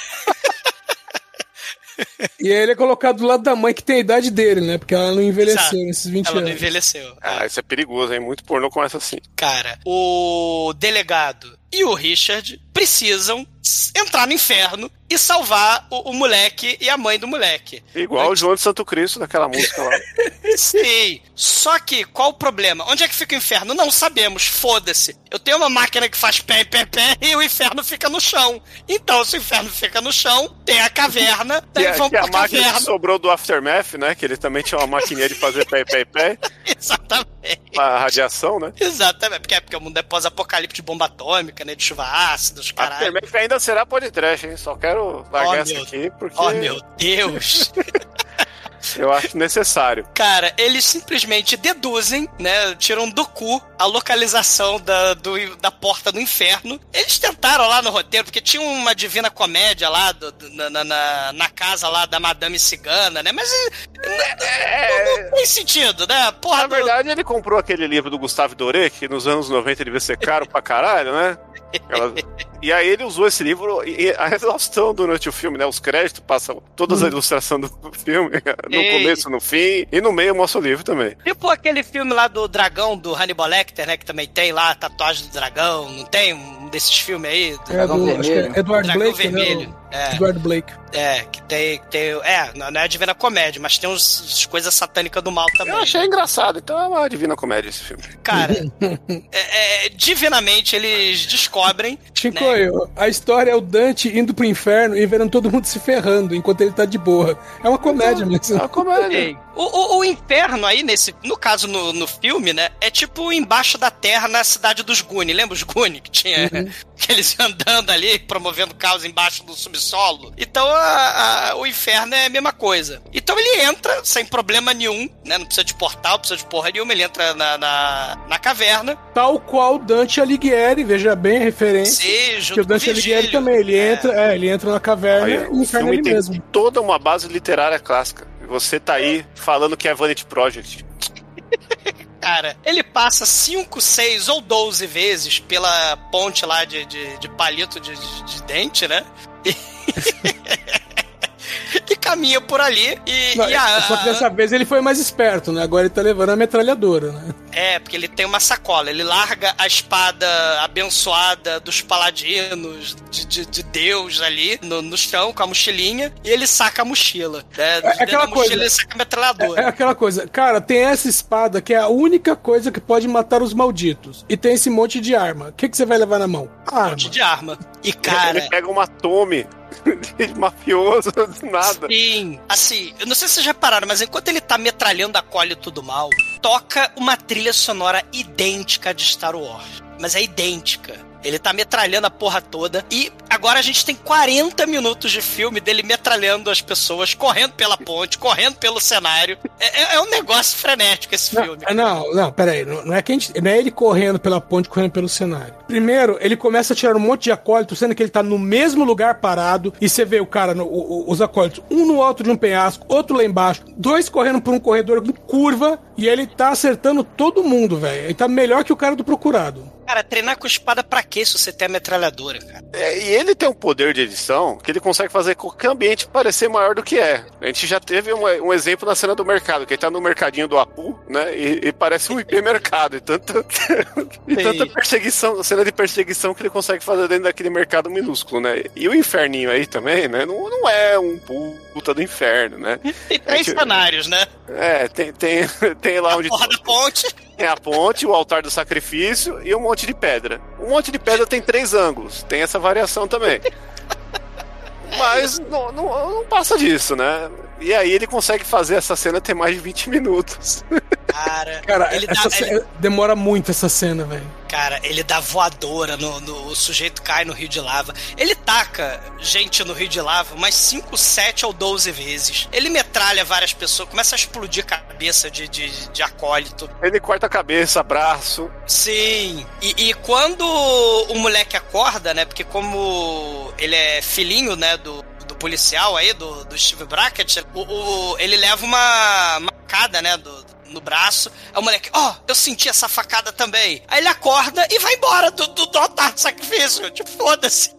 E aí ele é colocado do lado da mãe que tem a idade dele, né? Porque ela não envelheceu Exato. nesses 20 Ela não anos. envelheceu. Ah, isso é perigoso, hein? Muito pornô começa assim. Cara, o delegado e o Richard precisam entrar no inferno e salvar o, o moleque e a mãe do moleque. Igual o João de Santo Cristo daquela música lá. Sim. Só que, qual o problema? Onde é que fica o inferno? Não sabemos. Foda-se. Eu tenho uma máquina que faz pé, pé, pé e o inferno fica no chão. Então, se o inferno fica no chão, tem a caverna, Que, daí é- vamos que pra a máquina que caverna. sobrou do Aftermath, né? Que ele também tinha uma maquininha de fazer pé, pé, pé. Exatamente. A radiação, né? Exatamente. Porque é porque o mundo é pós-apocalipse de bomba atômica, né? De chuva ácida, os caralho. Aftermath ainda será podcast, hein? Só quero largar Oh, essa meu- aqui porque Oh, meu Deus. eu acho necessário. Cara, eles simplesmente deduzem, né? Tiram do cu a localização da, do- da porta do inferno. Eles tentaram lá no roteiro, porque tinha uma divina comédia lá do- do- na, na- na- casa lá da Madame Cigana, né? Mas eh, não, não tem sentido, né? Porra, Na verdade, ele comprou aquele livro do Gustavo Doré, que nos anos 90 devia ser caro pra caralho, né? Aquela- E aí ele usou esse livro e a exaustão durante o filme, né? Os créditos passam todas a ilustração do filme, no Ei. começo, no fim, e no meio mostra o livro também. Tipo aquele filme lá do dragão, do Hannibal Lecter, né? Que também tem lá a tatuagem do dragão. Não tem um desses filmes aí? Do É do, acho que é Edward Dragão Blake, Vermelho. né? É. Edward Blake. É, que tem, tem. É, não é a Divina Comédia, mas tem uns, uns coisas satânicas do mal também. Eu achei engraçado, então é uma divina comédia esse filme. Cara, é, é, divinamente eles descobrem. Chico, né? a história é o Dante indo pro inferno e vendo todo mundo se ferrando enquanto ele tá de boa. É uma comédia mesmo. É uma comédia. O, o, o inferno aí, nesse, no caso no, no filme, né? É tipo embaixo da terra na cidade dos Guni. Lembra os Guni que tinha que eles andando ali, promovendo caos embaixo do subsolo? Então a- a- o inferno é a mesma coisa. Então ele entra sem problema nenhum, né? Não precisa de portal, não precisa de porra nenhuma. Ele entra na, na, na caverna. Tal qual Dante Alighieri, veja bem a referência. Sim, junto que o Dante Alighieri também, ele entra, é, ele entra na caverna Aí, e o inferno é filme ele tem mesmo. toda uma base literária clássica. Você tá aí falando que é Vanity Project. Cara, ele passa 5, 6 ou 12 vezes pela ponte lá de, de, de palito de, de- de dente, né? E... e caminha por ali e, Não, e a, Só que dessa vez ele foi mais esperto, né? Agora ele tá levando a metralhadora, né? É, porque ele tem uma sacola. Ele larga a espada abençoada dos paladinos, de, de, de Deus ali, no, no chão, com a mochilinha, e ele saca a mochila. Né? De dentro aquela da mochila coisa. ele saca a metralhadora. É aquela coisa, cara, tem essa espada que é a única coisa que pode matar os malditos. E tem esse monte de arma. O que, que você vai levar na mão? Arma. monte de arma. E, cara. Ele pega uma tome de mafioso do nada. Sim, assim, eu não sei se vocês repararam, mas enquanto ele tá metralhando acólito do mal, toca uma trilha sonora idêntica de Star Wars. Mas é idêntica. Ele tá metralhando a porra toda. E agora a gente tem 40 minutos de filme dele metralhando as pessoas, correndo pela ponte, correndo pelo cenário. É, é- é um negócio frenético esse filme. Não, não, não, peraí. Não, não é que a gente, não é ele correndo pela ponte, correndo pelo cenário. Primeiro, ele começa a tirar um monte de acólitos, sendo que ele tá no mesmo lugar parado. E você vê o cara, no- o- os acólitos, um no alto de um penhasco, outro lá embaixo, dois correndo por um corredor com curva. E ele tá acertando todo mundo, velho. Ele tá melhor que o cara do procurado. Cara, treinar com espada pra quê se você tem a metralhadora, cara? É, e ele tem um poder de edição que ele consegue fazer qualquer ambiente parecer maior do que é. A gente já teve um, um exemplo na cena do mercado, que ele tá no mercadinho do Apu, né? E, e parece um hipermercado. E tanta, e tanta perseguição, cena de perseguição que ele consegue fazer dentro daquele mercado minúsculo, né? E o inferninho aí também, né? Não, não é um puta do inferno, né? Tem três É que- cenários, né? É, tem, tem, tem lá onde. Porra da ponte. Tem a ponte, o altar do sacrifício e um monte de pedra. Um monte de pedra tem três ângulos. Tem essa variação também. Mas não, não, não passa disso, né? E aí ele consegue fazer essa cena ter mais de 20 minutos. Cara, Cara, ele dá, essa ce- ele- demora muito essa cena, velho. cara, ele dá voadora no, no- O sujeito cai no rio de lava. Ele taca gente no rio de lava umas 5, 7 ou 12 vezes. Ele metralha várias pessoas, começa a explodir cabeça de, de, de acólito. Ele corta a cabeça, braço. Sim. E, e quando o moleque acorda, né? Porque como ele é filhinho, né, do policial aí, do, do Steve Brackett, o, o- ele leva uma macada, né, do, no braço. Aí o moleque, ó, eu senti essa facada também. Aí ele acorda e vai embora do, do, do altar de sacrifício. Tipo, foda-se.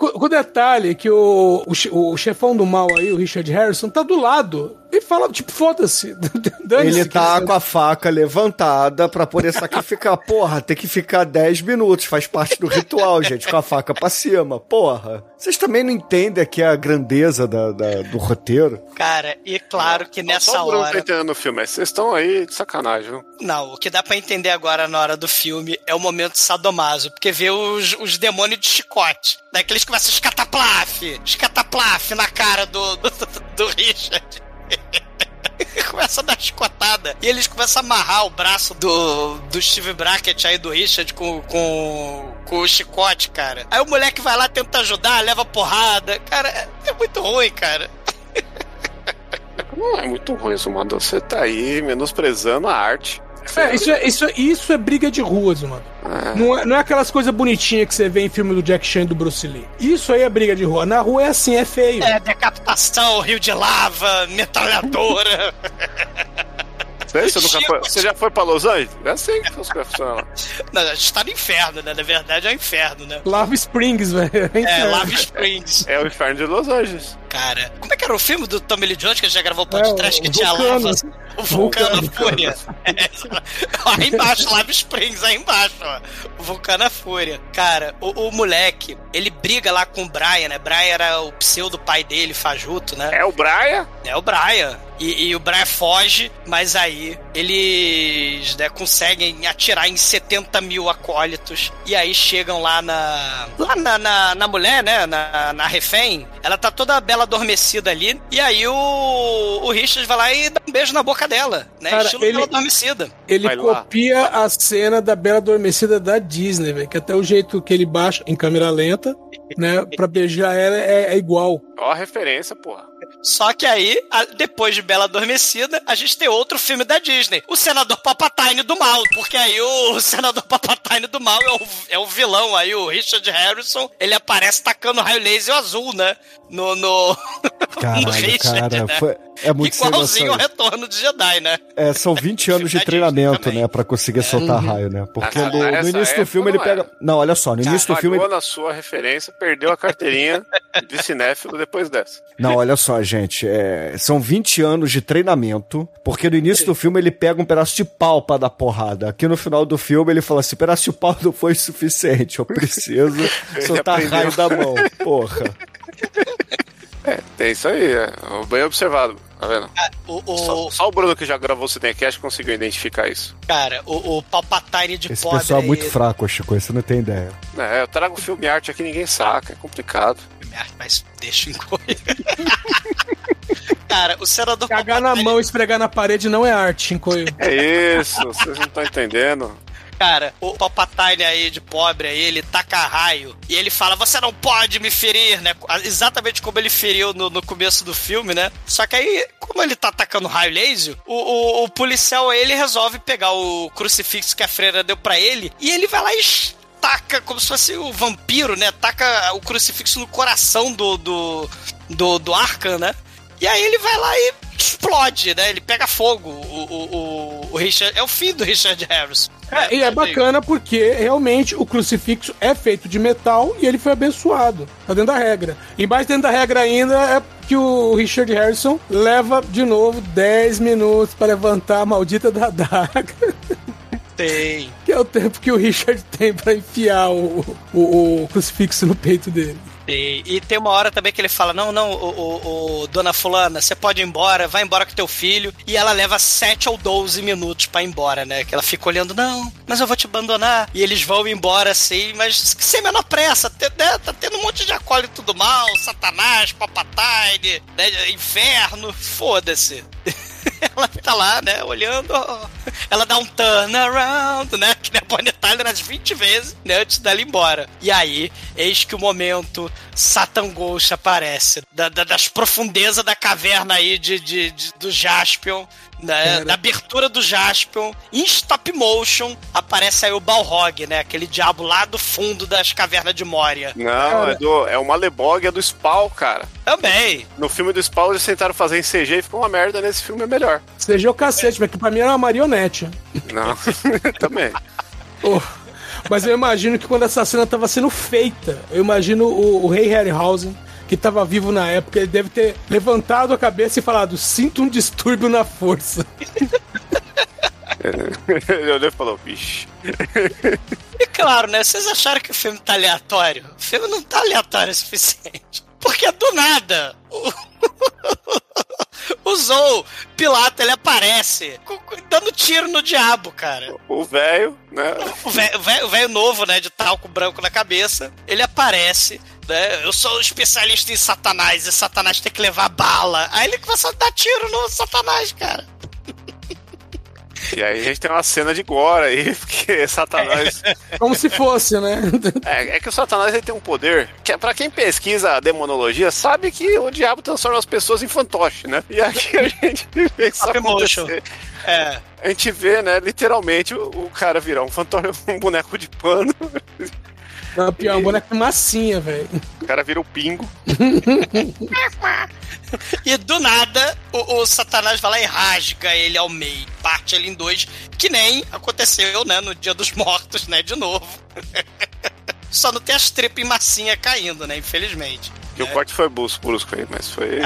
Com, o detalhe que o, o, o chefão do mal aí, o Richard Harrison, tá do lado. E fala, tipo, foda-se. Ele tá com a faca levantada pra poder sacrificar. Porra, tem que ficar 10 minutos. Faz parte do ritual, gente, com a faca pra cima. Porra. Vocês também não entendem aqui a grandeza da, da- do roteiro? Cara, e claro que nessa Só o Bruno tá hora. entendendo o filme. mas Vocês estão aí de sacanagem, viu? Não, o que dá pra entender agora na hora do filme é o momento sadomaso, porque vê os, os demônios de chicote. Daí que eles começam a escataplaf, escataplaf na cara do, do, do Richard. Começa a dar chicotada. E eles começam a amarrar o braço do, do Steve Brackett aí, do Richard, com, com, com o chicote, cara. Aí o moleque vai lá, tenta ajudar, leva porrada. Cara, é, é muito ruim, cara. Não é muito ruim, Zumado. Você tá aí menosprezando a arte. É, isso, é, isso, é- isso é briga de ruas, mano. Ah, Não é, não é aquelas coisas bonitinhas que você vê em filme do Jack Chan e do Bruce Lee. Isso aí é briga de rua. Na rua é assim, é feio. É, decapitação, rio de lava, metralhadora. Você, nunca foi- você já foi pra Los Angeles? É assim que as coisas funcionam lá. Não, a gente tá no inferno, né? Na verdade é o inferno, né? Lava Springs, velho. É, Lava Springs. É o inferno de Los Angeles. Cara, como é que era o filme do Tommy Lee Jones que a gente já gravou o É, podcast que tinha lava? O Vulcano, Vulcano. Fúria. É, aí embaixo, Lava Springs, aí embaixo, ó. O Vulcano Fúria. Cara, o, o moleque, ele briga lá com o Brian, né? Brian era o pseudo pai dele, fajuto, né? É o Brian? É o Brian. E, e o Brian foge, mas aí eles né, conseguem atirar em 70 mil acólitos. E aí chegam lá na. Lá na, na, na mulher, né? Na, na refém. Ela tá toda bela adormecida ali. E aí o, o Richard vai lá e dá um beijo na boca dela, né? Cara, Estilo ele- bela adormecida. Ele Vai lá. copia a cena da Bela Adormecida da Disney, velho. Que até o jeito que ele baixa em câmera lenta, né? Pra beijar ela é, é igual. Ó a referência, porra. Só que aí, depois de Bela Adormecida, a gente tem outro filme da Disney. O Senador Papatine do Mal. Porque aí o Senador Papatine do Mal é o, é o vilão aí, o Richard Harrison. Ele aparece tacando raio laser azul, né? No, no, no Caralho, Richard, cara. né? foi- é muito Igualzinho ao. Retorno de Jedi, né? É, são 20 anos de treinamento, né, pra conseguir soltar Uhum. raio, né? Porque no, no início do filme ele pega. era. Não, olha só, no início do filme. Na sua referência, perdeu a carteirinha de cinéfilo depois dessa. Não, olha só, gente. é, São 20 anos de treinamento, porque no início do filme ele pega um pedaço de pau pra dar porrada. Aqui no final do filme ele fala assim: pedaço de pau não foi suficiente, eu preciso soltar raio da mão. Porra. É, tem isso aí, é. bem observado, tá vendo? O, o- Só, só o Bruno que já gravou o Cinecast conseguiu identificar isso. cara, o, o Palpatine de Esse pobre. pessoal é muito fraco, Chico, você não tem ideia. É, eu trago filme arte aqui, ninguém saca, é complicado. Mas deixa em coisa. Cara, o senador Cagar na mão e esfregar na parede não é arte, Chincoio. É isso, vocês não estão entendendo. Cara, o Palpatine aí de pobre aí, ele taca raio e ele fala: Você não pode me ferir, né? Exatamente como ele feriu no, no começo do filme, né? Só que aí, como ele tá atacando raio laser, o, o, o policial ele resolve pegar o crucifixo que a freira deu pra ele e ele vai lá e taca como se fosse o vampiro, né? Taca o crucifixo no coração do, do, do, do né? E aí ele vai lá e explode, né? Ele pega fogo. O, o, o, o Richard. É o fim do Richard Harris. É, e é bacana porque realmente o crucifixo é feito de metal e ele foi abençoado. Tá dentro da regra. E mais dentro da regra ainda é que o Richard Harrison leva de novo 10 minutos para levantar a maldita da daga. Tem. Que é o tempo que o Richard tem pra enfiar o, o, o crucifixo no peito dele. E, e tem uma hora também que ele fala: Não, não, o, o- o- dona Fulana, você pode ir embora, vai embora com teu filho. E ela leva 7 ou 12 minutos pra ir embora, né? Que ela fica olhando: Não, mas eu vou te abandonar. E eles vão embora assim, mas sem a menor pressa. né? Tá tendo um monte de acólito do mal, Satanás, Papatine, né? inferno, foda-se. Ela tá lá, né, olhando. Ela dá um turnaround, né? Que a Bonnie Tyler umas 20 vezes, né? Antes dela ir embora. E aí, eis que o momento Satan Ghost aparece. da- da- das profundezas da caverna aí de, de- de- do Jaspion. Né, da abertura do Jaspion, em stop motion, aparece aí o Balrog, né? Aquele diabo lá do fundo das cavernas de Moria. Não, é, do, é uma Lebog, é do Spawn, cara. Também. No filme do Spawn eles tentaram fazer em CG e ficou uma merda. Nesse filme é melhor. Seja o cacete, mas que pra mim era uma marionete. Não, também. Oh, Mas eu imagino que quando essa cena tava sendo feita, eu imagino o, o rei Harryhausen, que tava vivo na época, ele deve ter levantado a cabeça e falado: sinto um distúrbio na força. Ele olhou e falou, vixe. E claro, né? Vocês acharam que o filme tá aleatório? O filme não tá aleatório o suficiente. Porque do nada. O, o Zou, Pilato, ele aparece dando tiro no diabo, cara. O velho, né? O velho novo, né? De talco branco na cabeça. Ele aparece. Né? Eu sou especialista em Satanás e Satanás tem que levar bala. Aí ele começa a dar tiro no Satanás, cara. E aí a gente tem uma cena de gore aí, porque Satanás. Como se fosse, né? É, é que o Satanás ele tem um poder que, é- pra quem pesquisa a demonologia, sabe que o diabo transforma as pessoas em fantoche, né? E aqui a gente vê isso acontecer. É. A gente vê, né, literalmente o, o cara virar um fantoche, um boneco de pano, Não, pior, é um boneco massinha, velho. o cara vira o pingo. E do nada, o, o Satanás vai lá e rasga ele ao meio, parte ele em dois, que nem aconteceu, né, no Dia dos Mortos, né, de novo. Só não tem as tripas em massinha caindo, né, infelizmente. E o corte foi brusco, brusco aí, mas foi.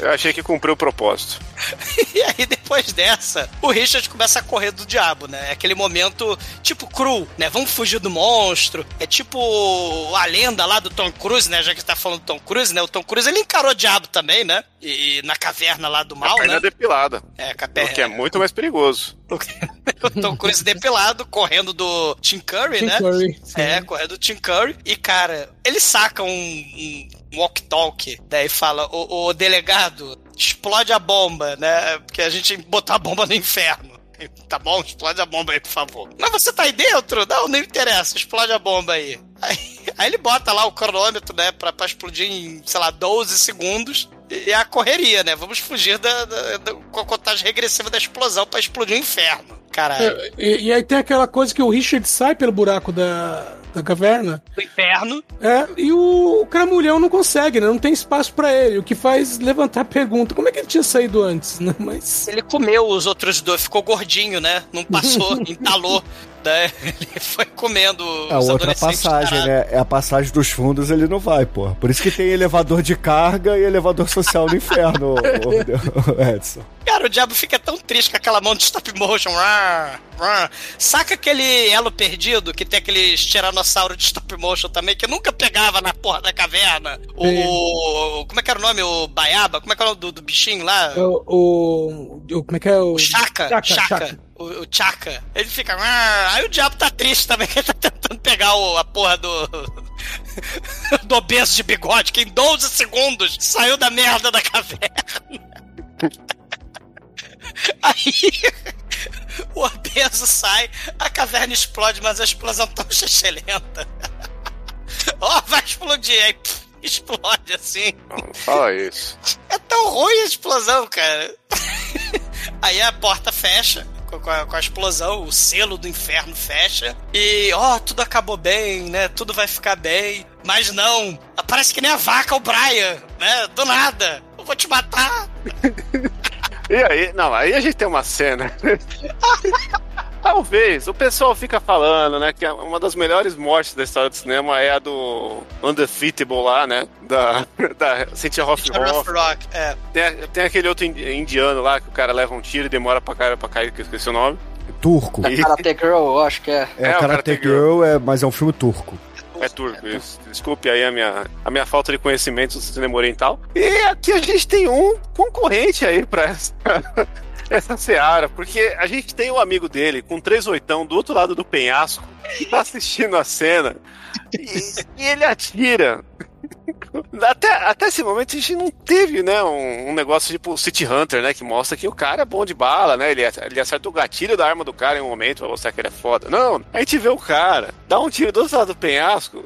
Eu achei que cumpriu o propósito. E aí, depois dessa, o Richard começa a correr do diabo, né? É aquele momento tipo cru, né? Vamos fugir do monstro. É tipo a lenda lá do Tom Cruise, né? Já que tá falando do Tom Cruise, né? O Tom Cruise ele encarou o diabo também, né? E, e na caverna lá do mal, a perna né? depilada. É, com a O que é muito mais perigoso. o Tom Cruise depilado, correndo do Tim Curry, Tim né? Curry, sim. É, correndo do Tim Curry. E, cara, ele saca um, um walk-talk, daí fala, o, o delegado, explode a bomba, né? Porque a gente botou a bomba no inferno. Tá bom? Explode a bomba aí, por favor. Mas você tá aí dentro? Não, não interessa. Explode a bomba aí. Aí, aí ele bota lá o cronômetro, né? Pra, pra explodir em, sei lá, 12 segundos. E é a correria, né? Vamos fugir da, da- da- com a contagem regressiva da explosão pra explodir o inferno. Caralho. É, E, e aí tem aquela coisa que o Richard sai pelo buraco da, da caverna. Do inferno. É, e o, o Cramulhão não consegue, né? Não tem espaço pra ele. O que faz levantar a pergunta: como é que ele tinha saído antes, né? Mas. Ele comeu os outros dois, ficou gordinho, né? Não passou, entalou. Né? Ele foi comendo A os outra passagem, né? É a passagem dos fundos, ele não vai, pô. Por isso que tem elevador de carga e elevador social no inferno, Edson. Cara, o diabo fica tão triste com aquela mão de stop motion. Saca aquele elo perdido que tem aqueles tiranossauro de stop motion também, que nunca pegava na porra da caverna? O. Como é que era o nome? O Baiaba? Como é que é o nome do, do bichinho lá? é O, o, o- Como é que é o. O Chaka. Chaka, Chaka. Chaka. O, o Chaka. Ele fica. "Ah", Aí o diabo tá triste também, que ele tá tentando pegar o- a porra do. do obeso de bigode, que em 12 segundos saiu da merda da caverna. Aí. O obeso sai, a caverna explode, mas a explosão tão lenta. Ó, vai explodir. Aí pff, explode assim. Não fala isso. É tão ruim a explosão, cara. Aí a porta fecha com a, com a explosão, o selo do inferno fecha. E, ó, tudo acabou bem, né? Tudo vai ficar bem. Mas não, parece que nem a vaca, o Brian, né? Do nada. Eu vou te matar. E aí, não, aí a gente tem uma cena. Talvez, o pessoal fica falando, né, que uma das melhores mortes da história do cinema é a do Undefeatable lá, né, da, da Cynthia. Rock, é. Tem, tem aquele outro indi- indiano lá que o cara leva um tiro e demora pra cair, pra cair que eu esqueci o nome. Turco. Da Karate Girl, eu acho que é. É, É, o Karate Karate Girl, é, mas é um filme turco. É turco, isso. Desculpe aí a minha, a minha falta de conhecimento do cinema oriental. E aqui a gente tem um concorrente aí pra essa, essa seara, porque a gente tem um amigo dele com três oitão do outro lado do penhasco que tá assistindo a cena e, e ele atira. Até, até esse momento a gente não teve, né, um, um negócio tipo City Hunter, né, que mostra que o cara é bom de bala, né, ele, ele acerta o gatilho da arma do cara em um momento pra mostrar que ele é foda. Não, a gente vê o cara dar um tiro do outro lado do penhasco,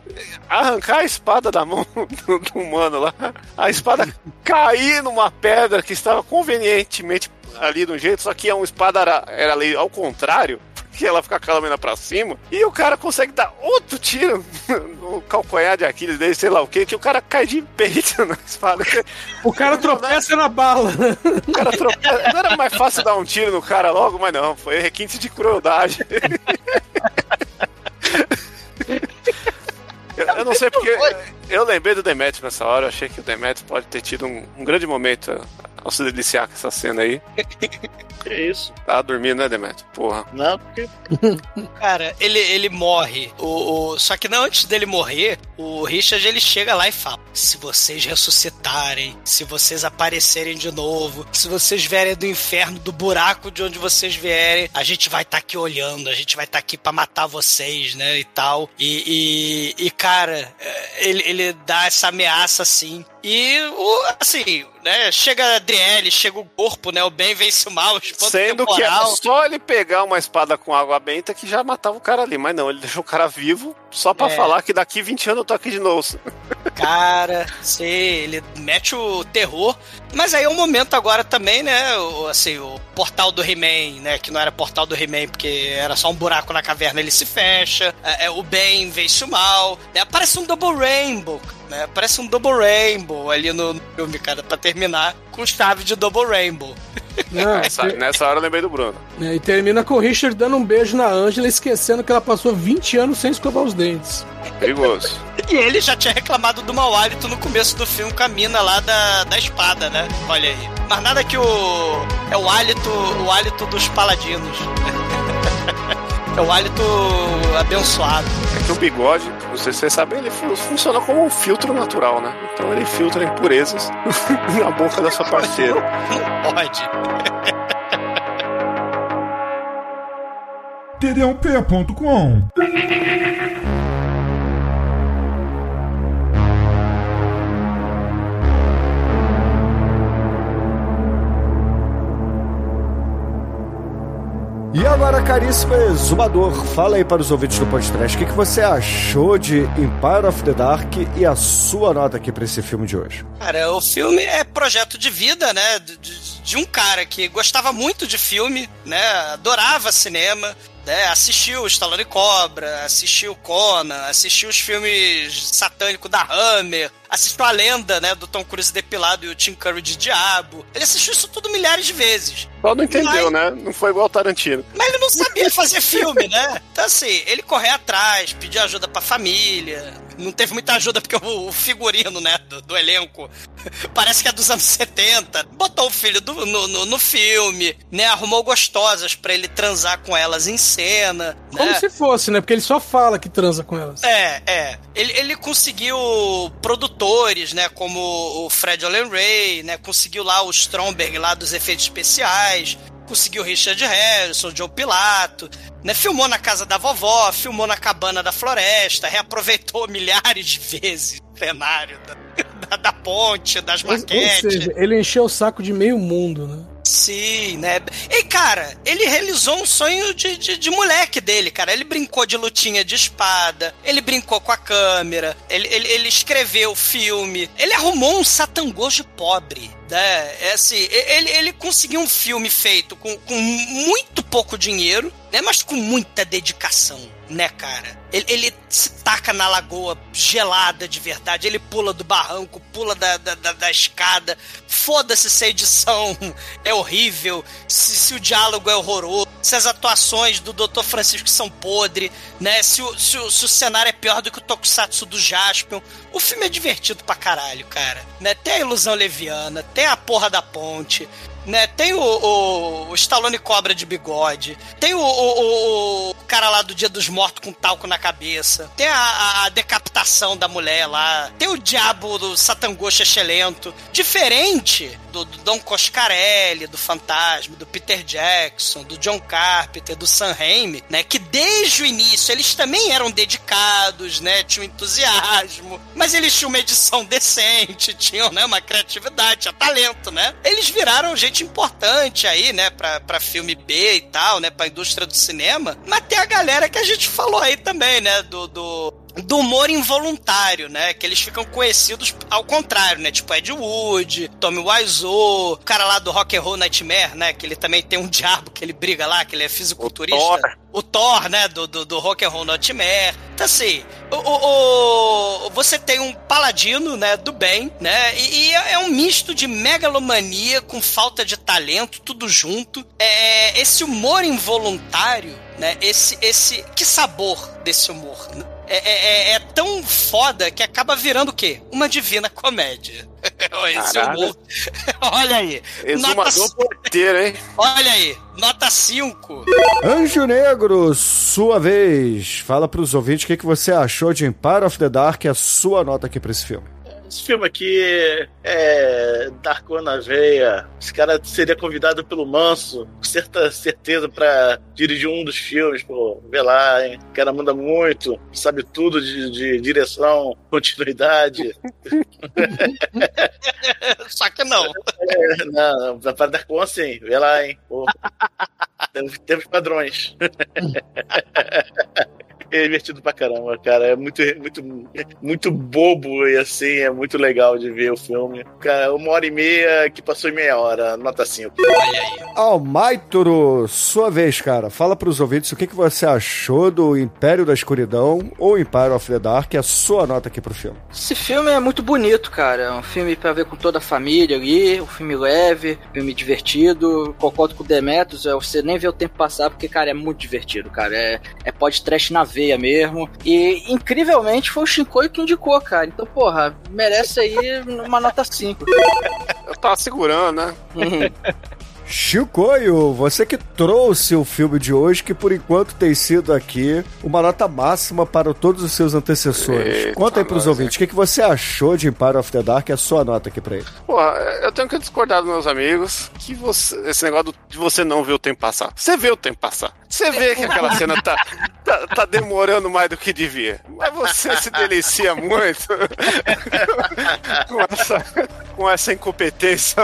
arrancar a espada da mão do, do humano lá, a espada cair numa pedra que estava convenientemente ali de um jeito, só que a espada era, era ali ao contrário, que ela fica com a lâmina pra cima, e o cara consegue dar outro tiro no calcanhar de Aquiles dele, sei lá o que, que o cara cai de peito na espada. O cara tropeça na bala. O cara tropeça. Não era mais fácil dar um tiro no cara logo, mas não, foi requinte de crueldade. Eu, eu não sei porque. Eu lembrei do Demetrius nessa hora, eu achei que o Demetrius pode ter tido um, um grande momento ao se deliciar com essa cena aí. Que isso? Tava dormindo, né, Demetrius? Porra. Não, porque. Cara, ele, ele morre. O, o- só que não antes dele morrer, o Richard ele chega lá e fala: Se vocês ressuscitarem, se vocês aparecerem de novo, se vocês vierem do inferno, do buraco de onde vocês vierem, a gente vai estar aqui olhando, a gente vai estar aqui pra matar vocês, né? E tal. E, e, e, cara, é, ele, ele dá essa ameaça assim. E o, assim, né? Chega a Adriele, chega o corpo, né? O bem vence o mal, Sendo que era temporal. só ele pegar uma espada com água benta que já matava o cara ali. Mas não, ele deixou o cara vivo só pra É. falar que daqui 20 anos eu tô aqui de novo. Cara, sim, ele mete o terror. Mas aí é um momento agora também, né? O, assim, o portal do He-Man, né? Que não era portal do He-Man, porque era só um buraco na caverna, ele se fecha. É, é, o bem vence o mal. Né? Aparece um Double Rainbow, né? Aparece um Double Rainbow ali no filme, cara, pra terminar com chave de Double Rainbow. Ah, Nessa, e- nessa hora eu lembrei do Bruno. É, E termina com o Richard dando um beijo na Angela, esquecendo que ela passou 20 anos sem escovar os dentes. Perigoso. E ele já tinha reclamado do mau hálito no começo do filme com a mina lá da, da espada, né? Olha aí. Mas nada que o. É o hálito, o hálito dos paladinos. é o hálito abençoado. É que o bigode, não sei se vocês sabem, ele fu- funciona como um filtro natural, né? Então ele filtra impurezas na boca da sua parceira. Não pode. td1p.com E agora, caríssimo exumador, fala aí para os ouvintes do podcast o que, que você achou de Empire of the Dark e a sua nota aqui para esse filme de hoje. Cara, o filme é projeto de vida, né? De, de- de um cara que gostava muito de filme, né? Adorava cinema. Né, assistiu Stallone Cobra, assistiu Conan, assistiu os filmes satânicos da Hammer, assistiu a lenda, né, do Tom Cruise depilado e o Tim Curry de Diabo. Ele assistiu isso tudo milhares de vezes. Só não entendeu, né? Não foi igual o Tarantino. Mas ele não sabia fazer filme, né? Então, assim, ele correu atrás, pediu ajuda pra família. Não teve muita ajuda porque o figurino, né, do, do elenco parece que é dos anos 70. Botou o filho do- no, no, no filme, né? Arrumou gostosas pra ele transar com elas em cena. Como né? se fosse, né? Porque ele só fala que transa com elas. É, é. Ele, ele conseguiu produtores, né? Como o Fred Allen Ray, né? Conseguiu lá o Stromberg lá dos efeitos especiais. Conseguiu Richard Harrison, o Joe Pilato, né? Filmou na casa da vovó, filmou na cabana da floresta, reaproveitou milhares de vezes o cenário da, da, da ponte, das Ou, ou maquetes. seja, ele encheu o saco de meio mundo, né? Sim, né? E, cara, ele realizou um sonho de, de, de moleque dele, cara. Ele brincou de lutinha de espada, ele brincou com a câmera, ele, ele, ele escreveu filme, ele arrumou um satangojo pobre. Né? É assim, ele, ele conseguiu um filme feito com, com muito pouco dinheiro, né? Mas com muita dedicação, né, cara? Ele, ele se taca na lagoa gelada de verdade, ele pula do barranco, pula da, da, da, da escada. Foda-se se a edição é horrível, se, se o diálogo é horroroso, se as atuações do Dr. Francisco são podre, né? Se o, se, o, se o cenário é pior do que o Tokusatsu do Jaspion. O filme é divertido pra caralho, cara. Né? Tem a ilusão leviana, tem a porra da ponte, né? Tem o, o, o Stallone Cobra de bigode, tem o, o, o- cara lá do Dia dos Mortos com talco na cabeça. Tem a, a- decapitação da mulher lá. Tem o diabo do Satangô Chechelento. Diferente do, do Don Coscarelli, do Fantasma, do Peter Jackson, do John Carpenter, do Sam Raimi, né? Que desde o início eles também eram dedicados, né? Tinham entusiasmo, mas eles tinham uma edição decente, tinham, né? Uma criatividade, tinha talento, né? Eles viraram gente importante aí, né? Pra, pra filme B e tal, né? Pra indústria do cinema. Mas tem a galera que a gente falou aí também, né? Do, do, do humor involuntário, né? Que eles ficam conhecidos ao contrário, né? Tipo Ed Wood, Tommy Wiseau, o cara lá do Rock and Roll Nightmare, né? Que ele também tem um diabo que ele briga lá, que ele é fisiculturista. O Thor. O Thor, né? Do, do, do Rock and Roll Nightmare. Então assim, o, o- o- você tem um paladino, né? Do bem, né? E, e é um misto de megalomania com falta de talento, tudo junto. É, esse humor involuntário, né? Esse, esse... Que sabor desse humor, né? É, é- é- é tão foda que acaba virando o quê? Uma divina comédia. Esse Caralho. humor. Olha aí. Nota, Exumador porteiro, hein? olha aí. Nota 5. Anjo Negro, sua vez. Fala pros ouvintes o que, que você achou de Empire of the Dark e a sua nota aqui pra esse filme. Esse filme aqui é Darko na veia. Esse cara seria convidado pelo Manso, com certa certeza, pra dirigir um dos filmes. Pô, vê lá, hein? O cara manda muito, sabe tudo de, de direção, continuidade. Só que não. É, não, para Darko, sim, vê lá, hein? Pô. Temos, temos padrões. É divertido pra caramba, cara. É muito, muito, muito bobo e assim, é muito legal de ver o filme. Cara, uma hora e meia que passou em meia hora, nota 5. Olha aí. Almaitoro, sua vez, cara. Fala pros ouvintes o que, que você achou do Império da Escuridão ou Empire of the Dark e a sua nota aqui pro filme. Esse filme é muito bonito, cara. É um filme pra ver com toda a família ali, um filme leve, filme divertido. Concordo com o Demetrius, é, você nem vê o tempo passar, porque, cara, é muito divertido, cara. É, é podcast na veia mesmo. E, incrivelmente, foi o Shinkoi que indicou, cara. Então, porra, merece aí uma nota 5. Eu tava segurando, né? Chicoio, você que trouxe o filme de hoje, que por enquanto tem sido aqui uma nota máxima para todos os seus antecessores. Eita, Conta aí pros nós, ouvintes, o que, que você achou de Empire of the Dark e a sua nota aqui pra ele. Pô, eu tenho que discordar dos meus amigos que você, esse negócio de você não ver o tempo passar. Você vê o tempo passar. Você vê que aquela cena tá, tá, tá demorando mais do que devia. Mas você se delicia muito com, essa, com essa incompetência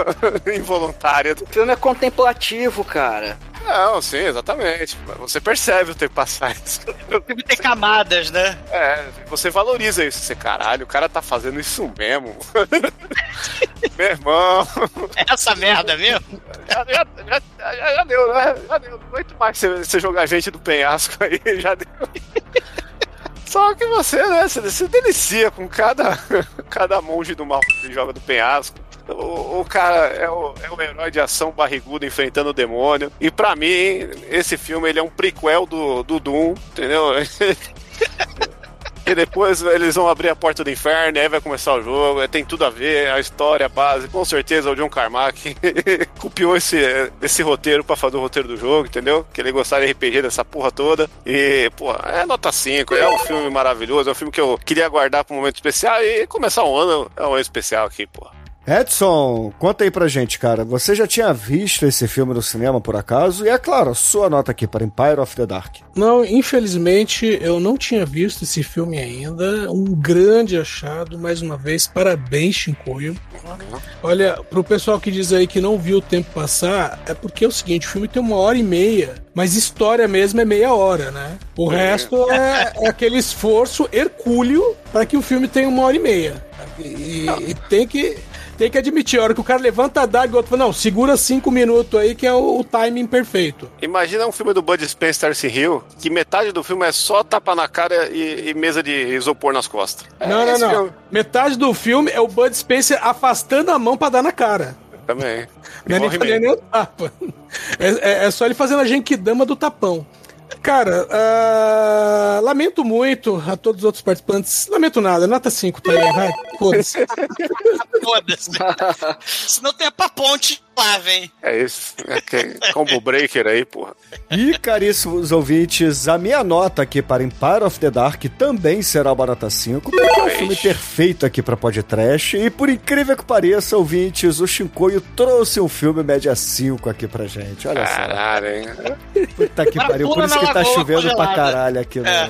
involuntária. O filme é contemplativo, cara. Não, sim, exatamente. Você percebe o tempo passar. Isso. O filme tem camadas, né? É, você valoriza isso. Você, caralho, o cara tá fazendo isso mesmo. Meu irmão. É essa merda mesmo. Já, já, já, já- já deu, né? Já deu. Não aguento mais você, você jogar gente do penhasco aí, já deu. Só que você, né? Você se delicia com cada, cada monge do mal que joga do penhasco. O, o cara é o, é o herói de ação barrigudo enfrentando o demônio. E pra mim, esse filme ele é um prequel do, do Doom, entendeu? E depois eles vão abrir a porta do inferno, aí vai começar o jogo, tem tudo a ver, a história, a base. Com certeza o John Carmack copiou esse, esse roteiro pra fazer o roteiro do jogo, entendeu? Que ele gostava de RPG dessa porra toda. E, pô, é nota 5, é um filme maravilhoso, é um filme que eu queria guardar pra um momento especial e começar um ano, é um ano especial aqui, pô. Edson, conta aí pra gente, cara. Você já tinha visto esse filme no cinema, por acaso? E é claro, a sua nota aqui para Empire of the Dark. Não, infelizmente eu não tinha visto esse filme ainda. Um grande achado, mais uma vez. Parabéns, Shinkoio. Olha, pro pessoal que diz aí que não viu o tempo passar, é porque é o seguinte: o filme tem uma hora e meia, mas história mesmo é meia hora, né? O resto é, é aquele esforço hercúleo para que o filme tenha uma hora e meia. E, e tem que. Tem que admitir, a hora que o cara levanta a daga e o outro fala, não, segura cinco minutos aí que é o, o timing perfeito. Imagina um filme do Bud Spencer Terce Hill, que metade do filme é só tapa na cara e, e mesa de isopor nas costas. Não, É não, esse não. filme Metade do filme é o Bud Spencer afastando a mão pra dar na cara. Também. Não é nem nem o tapa. É, é- é só ele fazendo a genkidama do tapão. Cara, ah, lamento muito a todos os outros participantes. Lamento nada, nota 5 tá aí, vai. Foda-se. Foda-se. Senão tem a pra ponte Lá vem. É isso. É que combo breaker aí, porra. E, caríssimos ouvintes, a minha nota aqui para Empire of the Dark também será barata 5, porque é um filme perfeito aqui para podcast. E por incrível que pareça, ouvintes, o Shinkoio trouxe um filme média 5 aqui pra gente. Olha só. Caralho, hein? Puta que pariu. Por isso que tá chovendo pra caralho aqui É.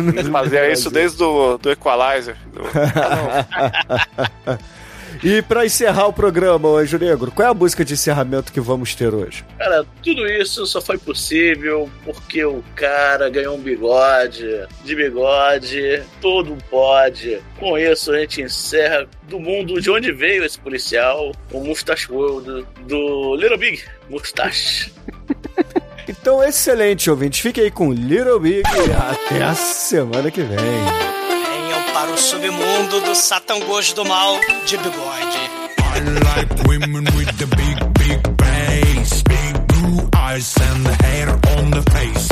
no. Fazia isso desde do, do Equalizer. Do... E pra encerrar o programa, Anjo Negro, qual é a música de encerramento que vamos ter hoje? Cara, tudo isso só foi possível porque o cara ganhou um bigode. De bigode, todo pode. Com isso, a gente encerra do mundo de onde veio esse policial, o Mustache World, do Little Big Mustache. Então, excelente, ouvinte. Fique aí com Little Big e até a semana que vem. Para o submundo do Satangos do mal de bigode. I like women with the big, big bass, big blue eyes and the hair on the face.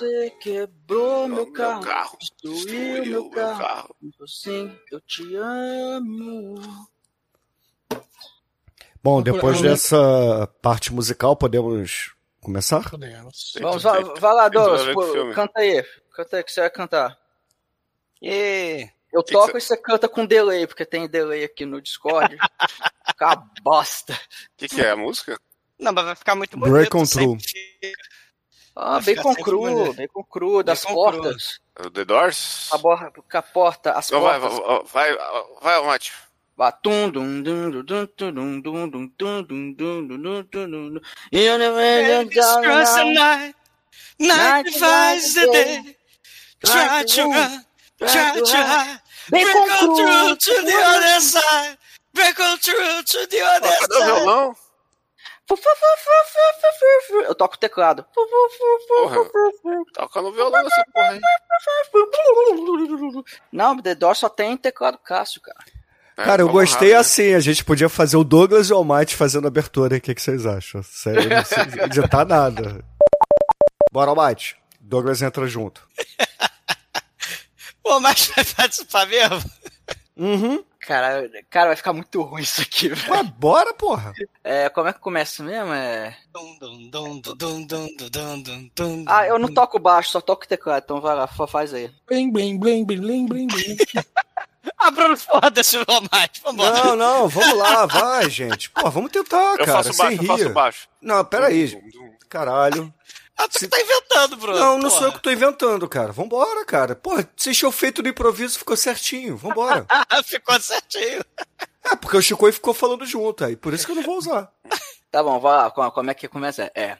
Você quebrou meu carro, destruiu meu carro. Sim, eu te amo. Bom, depois dessa parte musical, podemos começar? Podemos. Vamos, vai, vai lá, Douglas. Canta aí. Canta aí que você vai cantar. E Eu Que toco que e você canta com delay, porque tem delay aqui no Discord. Fica bosta. O que, que é a música? Não, mas vai ficar muito bonito. Break on True. sempre. Ah, Vai ficar bacon cru, maneiro. bacon cru, das Bacon portas. O The Doors? A, borra, a porta, as Então vai, portas. vai, vai, vai, Mate. Vá, tum, dum, dum, dum, dum, dum, dum, dum, dum, dum, dum, dum, dum, dum. You never get down Stress the now. night, night divides the day. Try to run, try to hide. Break Bacon on through cru. to the other side. Break on through to the other Cadê o side. Eu toco teclado. Porra. fu, fu. Toca no violão essa porra aí. Não, The Doors só tem teclado Cássio, cara. É, Cara, eu vamos gostei rápido. assim. A gente podia fazer o Douglas e o Almighty fazendo abertura. O que, que vocês acham? Sério, eu não sei editar nada. Bora, Almighty. Douglas entra junto. Pô, mas vai participar mesmo? Uhum cara. Cara, vai ficar muito ruim isso aqui, velho. Ué, bora, porra! É, como é que começa mesmo? É. Ah, eu não toco baixo, só toco teclado, então vai lá, faz aí. Blim, blim, blim, blim, blim, blim. Ah, Bruno, foda-se, mais. Vambora. Não, não, vamos lá, vai, gente. Pô, vamos tentar, eu cara. Faço baixo, rir. faço baixo. Não, peraí, gente. Caralho. Ah, tu que tá inventando, Bruno. Não, não porra. sou eu que tô inventando, cara. Vambora, cara. Pô, se show feito no improviso ficou certinho. Vambora. Ah, ficou certinho. é, porque o Chico ficou falando junto aí. Por isso que eu não vou usar. Tá bom, vai lá, como, como é que começa? É.